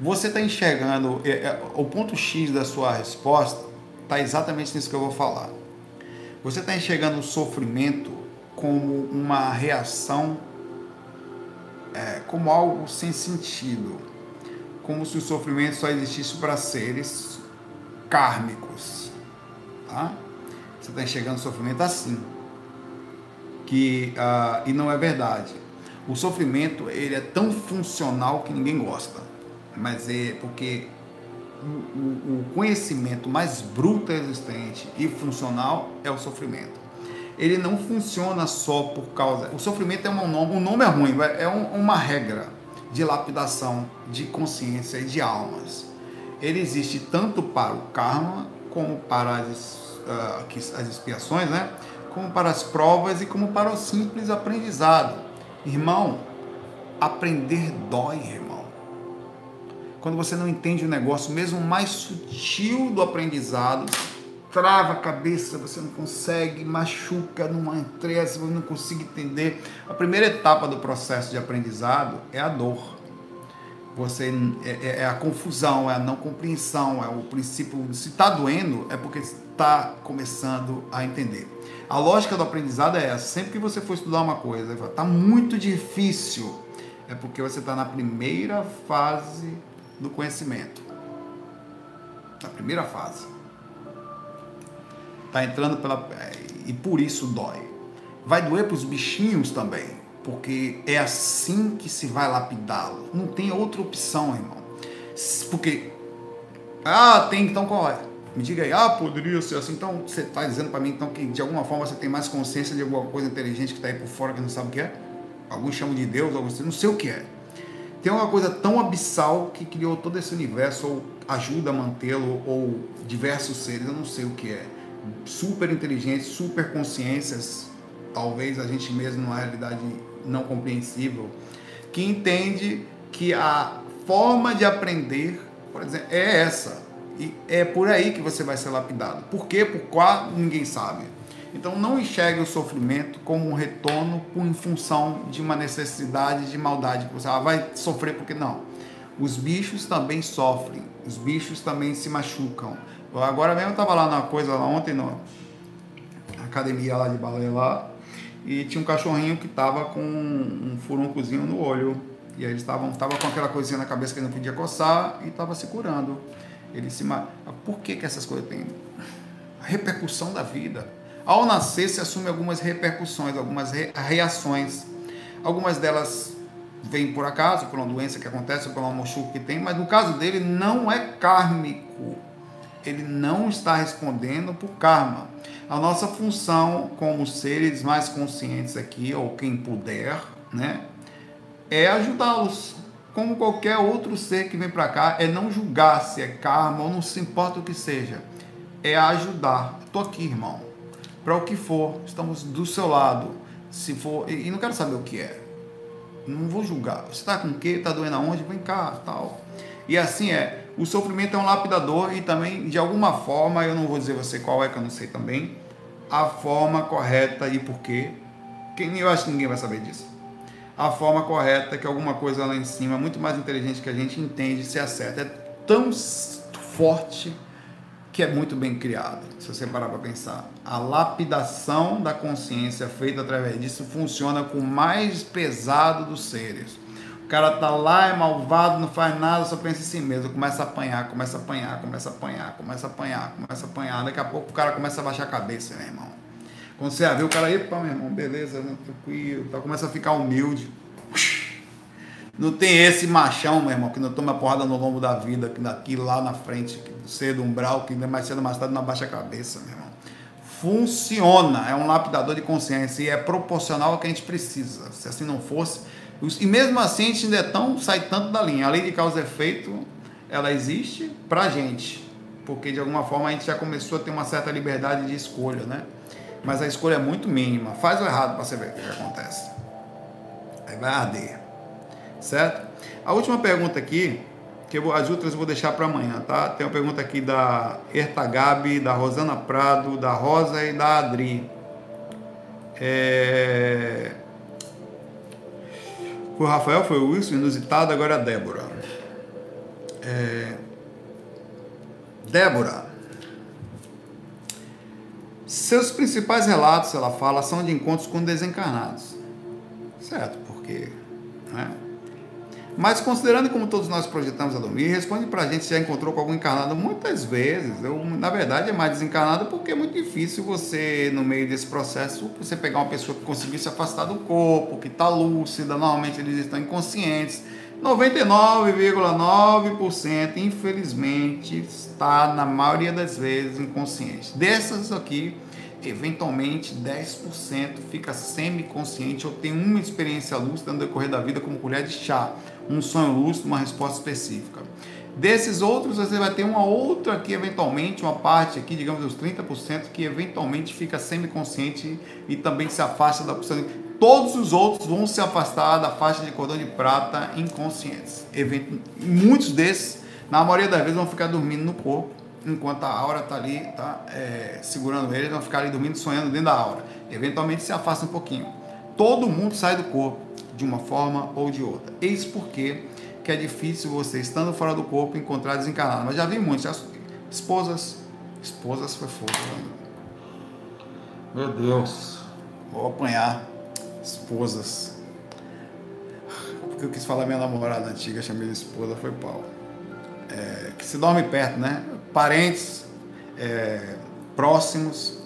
você está enxergando, é, é, o ponto X da sua resposta está exatamente nisso que eu vou falar. Você está enxergando o sofrimento como uma reação, é, como algo sem sentido como se o sofrimento só existisse para seres kármicos. Tá? Você está enxergando o sofrimento assim. Que, uh, e não é verdade. O sofrimento ele é tão funcional que ninguém gosta. Mas é porque o, o, conhecimento mais bruto existente e funcional é o sofrimento ele não funciona só por causa. O sofrimento é um nome, o nome é ruim, é uma regra de lapidação de consciência e de almas. Ele existe tanto para o karma, como para as, uh, as expiações, né? como para as provas e como para o simples aprendizado. Irmão, aprender dói, irmão. Quando você não entende o negócio, mesmo mais sutil do aprendizado, trava a cabeça, você não consegue, machuca numa entrega, você não consegue entender. A primeira etapa do processo de aprendizado é a dor. Você é, é, é a confusão, é a não compreensão, é o princípio. Se está doendo, é porque está começando a entender. A lógica do aprendizado é essa. Sempre que você for estudar uma coisa, está muito difícil, é porque você está na primeira fase do conhecimento. Na primeira fase Está entrando pela. E por isso dói. Vai doer para os bichinhos também, porque é assim que se vai lapidá-lo. Não tem outra opção, irmão. Porque. Ah, tem, então qual é? Me diga aí, ah, poderia ser assim. Então você está dizendo para mim então que de alguma forma você tem mais consciência de alguma coisa inteligente que está aí por fora que não sabe o que é? Alguns chamam de Deus, alguns não sei o que é. Tem uma coisa tão abissal que criou todo esse universo, ou ajuda a mantê-lo, ou diversos seres, eu não sei o que é super inteligentes, super consciências, talvez a gente mesmo numa realidade não compreensível, que entende que a forma de aprender, por exemplo, é essa. E é por aí que você vai ser lapidado. Por quê? Por qual? Ninguém sabe. Então não enxergue o sofrimento como um retorno em função de uma necessidade de maldade você ah, vai sofrer porque não. Os bichos também sofrem, os bichos também se machucam, Agora mesmo eu tava lá na coisa lá ontem, na academia lá de baleia lá, e tinha um cachorrinho que tava com um furuncozinho no olho. E aí eles estavam tava com aquela coisinha na cabeça que não podia coçar e tava se curando. Ele se Por que, que essas coisas têm? A repercussão da vida. Ao nascer se assume algumas repercussões, algumas re... reações. Algumas delas vêm por acaso, por uma doença que acontece, por uma mochuca que tem, mas no caso dele não é kármico ele não está respondendo por karma. A nossa função como seres mais conscientes aqui, ou quem puder, né, é ajudá-los. Como qualquer outro ser que vem para cá, é não julgar se é karma ou não se importa o que seja. É ajudar. Estou aqui, irmão. Para o que for, estamos do seu lado. Se for, e não quero saber o que é. Não vou julgar. Você está com o quê? Está doendo aonde? Vem cá, tal. E assim é. O sofrimento é um lapidador e também, de alguma forma, eu não vou dizer você qual é, que eu não sei também, a forma correta e por quê. Quem, eu acho que ninguém vai saber disso. A forma correta que alguma coisa lá em cima, muito mais inteligente que a gente entende se acerta. É tão forte que é muito bem criado, se você parar para pensar. A lapidação da consciência feita através disso funciona com o mais pesado dos seres cara tá lá, é malvado, não faz nada, só pensa em si mesmo. Começa a apanhar, começa a apanhar, começa a apanhar, começa a apanhar, começa a apanhar. Daqui a pouco o cara começa a baixar a cabeça, meu irmão. Quando você vê o cara, epa, meu irmão, beleza, né, tranquilo, tá, começa a ficar humilde. Não tem esse machão, meu irmão, que não toma porrada no lombo da vida, que daqui lá na frente, cedo, umbral, que mais cedo mais tarde não baixa a cabeça, meu irmão. Funciona, é um lapidador de consciência e é proporcional ao que a gente precisa. Se assim não fosse, e mesmo assim a gente ainda é tão, sai tanto da linha. A lei de causa e efeito, ela existe pra gente. Porque de alguma forma a gente já começou a ter uma certa liberdade de escolha, né? Mas a escolha é muito mínima. Faz o errado para você ver o que, que acontece. Aí vai arder. Certo? A última pergunta aqui, que eu vou, as outras eu vou deixar para amanhã, tá? Tem uma pergunta aqui da Ertagabi, da Rosana Prado, da Rosa e da Adri. É... O Rafael foi o Wilson, inusitado, agora a Débora. É... Débora. Seus principais relatos, ela fala, são de encontros com desencarnados. Certo, porque. Né? Mas considerando como todos nós projetamos a dormir, responde pra gente se já encontrou com algum encarnado muitas vezes. Eu, na verdade, é mais desencarnado porque é muito difícil você, no meio desse processo, você pegar uma pessoa que conseguiu se afastar do corpo, que está lúcida, normalmente eles estão inconscientes. 99,9% infelizmente está na maioria das vezes inconsciente. Dessas aqui, eventualmente 10% fica semi-consciente ou tem uma experiência lúcida no decorrer da vida como colher de chá um sonho lúcido, uma resposta específica. Desses outros, você vai ter uma outra aqui, eventualmente, uma parte aqui, digamos, dos 30%, que eventualmente fica semiconsciente e também se afasta da opção. Todos os outros vão se afastar da faixa de cordão de prata inconscientes. Muitos desses, na maioria das vezes, vão ficar dormindo no corpo, enquanto a aura está ali, tá, é, segurando eles, vão ficar ali dormindo, sonhando dentro da aura. Eventualmente se afasta um pouquinho. Todo mundo sai do corpo de uma forma ou de outra. Eis porque que é difícil você, estando fora do corpo, encontrar desencarnado. Mas já vi muitos. Já... Esposas. Esposas foi fogo. Né? Meu Deus. Vou apanhar. Esposas. Porque eu quis falar minha namorada antiga, chamei de esposa, foi pau. É, que se dorme perto, né? Parentes é, próximos.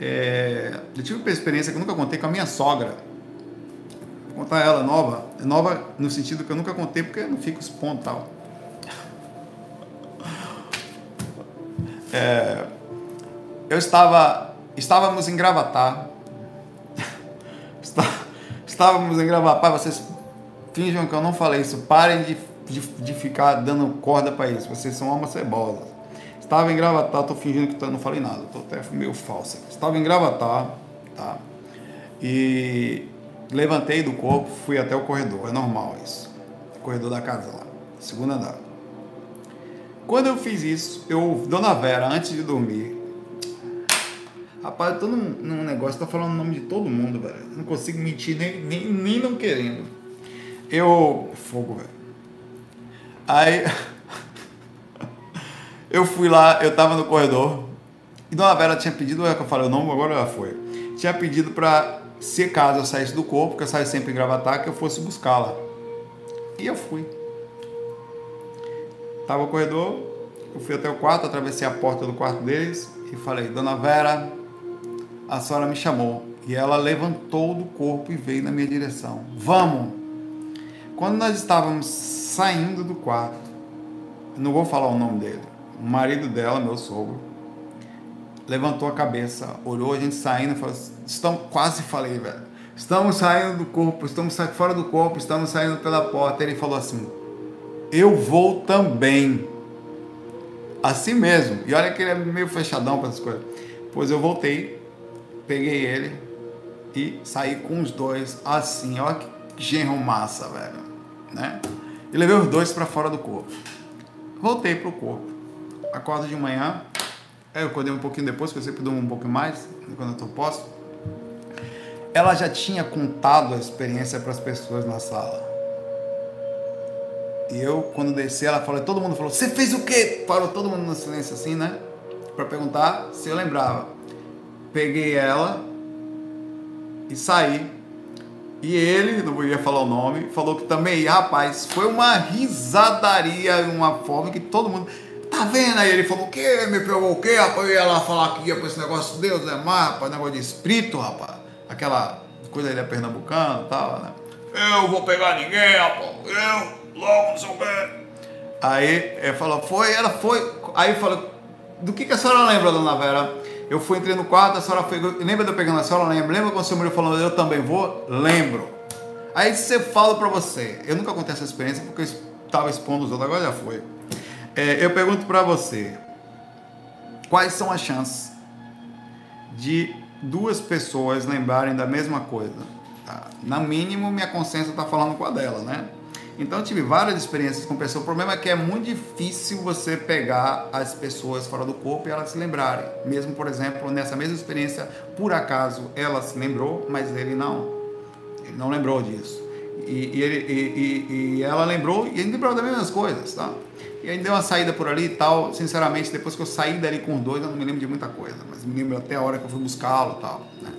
É, eu tive uma experiência que eu nunca contei com a minha sogra contar ela nova. Nova no sentido que eu nunca contei porque não fica expondo tal. É, eu estava, estávamos em Gravatar. Estávamos em Gravatar, vocês finjam que eu não falei isso. Parem de, de, de ficar dando corda para isso. Vocês são almas cebosas. Estava em Gravatar, estou fingindo que não falei nada, estou até meio falso. Estava em Gravatar, tá? E Levantei do corpo, fui até o corredor, é normal isso. corredor da casa lá, segundo andar. Quando eu fiz isso, eu, Dona Vera, antes de dormir, rapaz, eu tô num, num negócio, tô falando o nome de todo mundo, velho. Não consigo mentir nem, nem, nem não querendo. Eu. Fogo, velho. Aí. eu fui lá, eu tava no corredor. E Dona Vera tinha pedido, é que eu falei o nome, agora ela foi. Tinha pedido pra se caso eu saísse do corpo, que eu saio sempre em gravatar, que eu fosse buscá-la. E eu fui. Tava o corredor, eu fui até o quarto, atravessei a porta do quarto deles e falei: Dona Vera, a senhora me chamou. E ela levantou do corpo e veio na minha direção. Vamos! Quando nós estávamos saindo do quarto, não vou falar o nome dele, o marido dela, meu sogro, levantou a cabeça, olhou a gente saindo e falou: estamos, quase falei, velho. Estamos saindo do corpo, estamos saindo fora do corpo, estamos saindo pela porta. Ele falou assim: Eu vou também. Assim mesmo. E olha que ele é meio fechadão para essas coisas. Pois eu voltei, peguei ele e saí com os dois assim. Olha que genro massa, velho. Né? E levei os dois para fora do corpo. Voltei pro corpo. Acordo de manhã. Eu acordei um pouquinho depois, que eu sempre durmo um pouco mais quando eu tô posto. Ela já tinha contado a experiência para as pessoas na sala. E eu, quando desci, ela falou, todo mundo falou, você fez o quê? Parou todo mundo no silêncio assim, né? Para perguntar se eu lembrava. Peguei ela e saí. E ele, não ia falar o nome, falou que também, rapaz, foi uma risadaria, uma forma que todo mundo. Tá vendo? Aí ele falou, o quê? Me pegou o quê? Rapaz, eu ia lá falar que ia pra esse negócio de Deus, é mais, rapaz, negócio de espírito, rapaz. Aquela coisa ele é pernambucano e tal, né? Eu vou pegar ninguém, rapaz. Eu, logo, não quê. Aí ele falou, foi, ela foi. Aí falou, do que, que a senhora lembra, dona Vera? Eu fui, entrei no quarto, a senhora foi. Lembra de eu pegando a senhora? Lembra? Lembra quando o seu marido falou, eu também vou? Lembro. Aí você fala pra você. Eu nunca contei essa experiência porque eu estava expondo os outros, agora já foi. É, eu pergunto pra você: quais são as chances de duas pessoas lembrarem da mesma coisa? Tá? Na mínimo, minha consciência está falando com a dela, né? Então eu tive várias experiências com pessoas. O problema é que é muito difícil você pegar as pessoas fora do corpo e elas se lembrarem. Mesmo, por exemplo, nessa mesma experiência, por acaso ela se lembrou, mas ele não. Ele não lembrou disso. E, e, ele, e, e ela lembrou e ele lembrou das mesmas coisas, tá? E aí deu uma saída por ali e tal. Sinceramente, depois que eu saí dali com os dois, eu não me lembro de muita coisa. Mas me lembro até a hora que eu fui buscá-lo e tal. Né?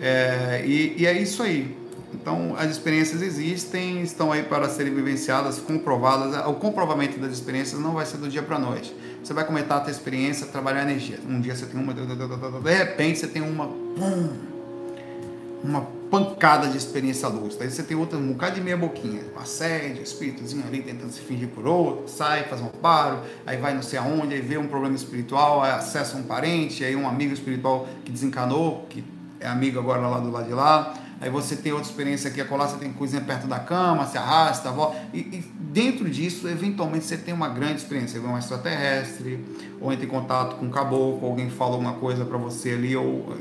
É, e, e é isso aí. Então, as experiências existem, estão aí para serem vivenciadas, comprovadas. O comprovamento das experiências não vai ser do dia para a noite. Você vai começar a ter experiência, trabalhar energia. Um dia você tem uma, de repente você tem uma, uma pancada de experiência lúcida. Aí você tem outra, um bocado de meia boquinha, um assédio, espíritozinho ali tentando se fingir por outro, sai, faz um paro, aí vai não sei aonde, aí vê um problema espiritual, aí acessa um parente, aí um amigo espiritual que desencanou, que é amigo agora lá do lado de lá aí você tem outra experiência aqui, acolá, você tem coisinha perto da cama, se arrasta, volta. E, e, dentro disso, eventualmente, você tem uma grande experiência. Você vê um extraterrestre, ou entra em contato com um caboclo, alguém fala alguma coisa para você ali, ou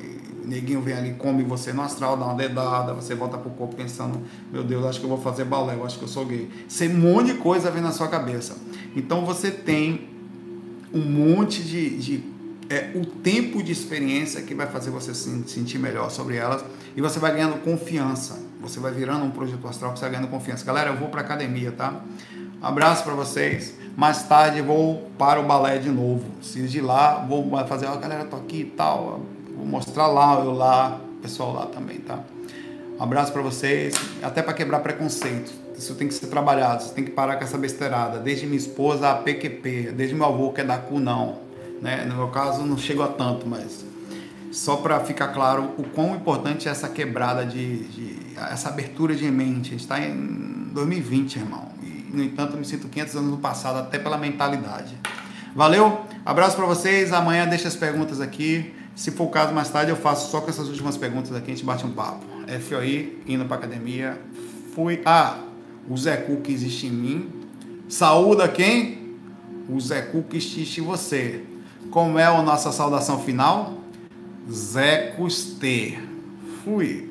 neguinho vem ali, come você no astral, dá uma dedada, você volta pro corpo pensando, meu Deus, acho que eu vou fazer balé, eu acho que eu sou gay. Você um monte de coisa vem na sua cabeça. Então você tem um monte de, de é, o tempo de experiência que vai fazer você se sentir melhor sobre elas e você vai ganhando confiança. Você vai virando um projeto astral que você vai ganhando confiança. Galera, eu vou para academia, tá? Abraço para vocês. Mais tarde vou para o balé de novo. Se de lá, vou fazer, ó, oh, galera, tô aqui e tal. Vou mostrar lá, eu lá, o pessoal lá também, tá? Um abraço para vocês, até para quebrar preconceito. Isso tem que ser trabalhado, você tem que parar com essa besteirada. Desde minha esposa a PQP, desde meu avô que é da CU, não. Né? No meu caso, não chego a tanto, mas só para ficar claro o quão importante é essa quebrada de, de, essa abertura de mente. A gente está em 2020, irmão. E, no entanto, eu me sinto 500 anos no passado, até pela mentalidade. Valeu? Abraço para vocês. Amanhã deixa as perguntas aqui. Se for o caso, mais tarde eu faço só com essas últimas perguntas aqui, a gente bate um papo. FOI, indo para academia. Fui. Ah, o Zé Cu que existe em mim. Saúda quem? O Zé Cu que existe em você. Como é a nossa saudação final? Zé Custer. Fui.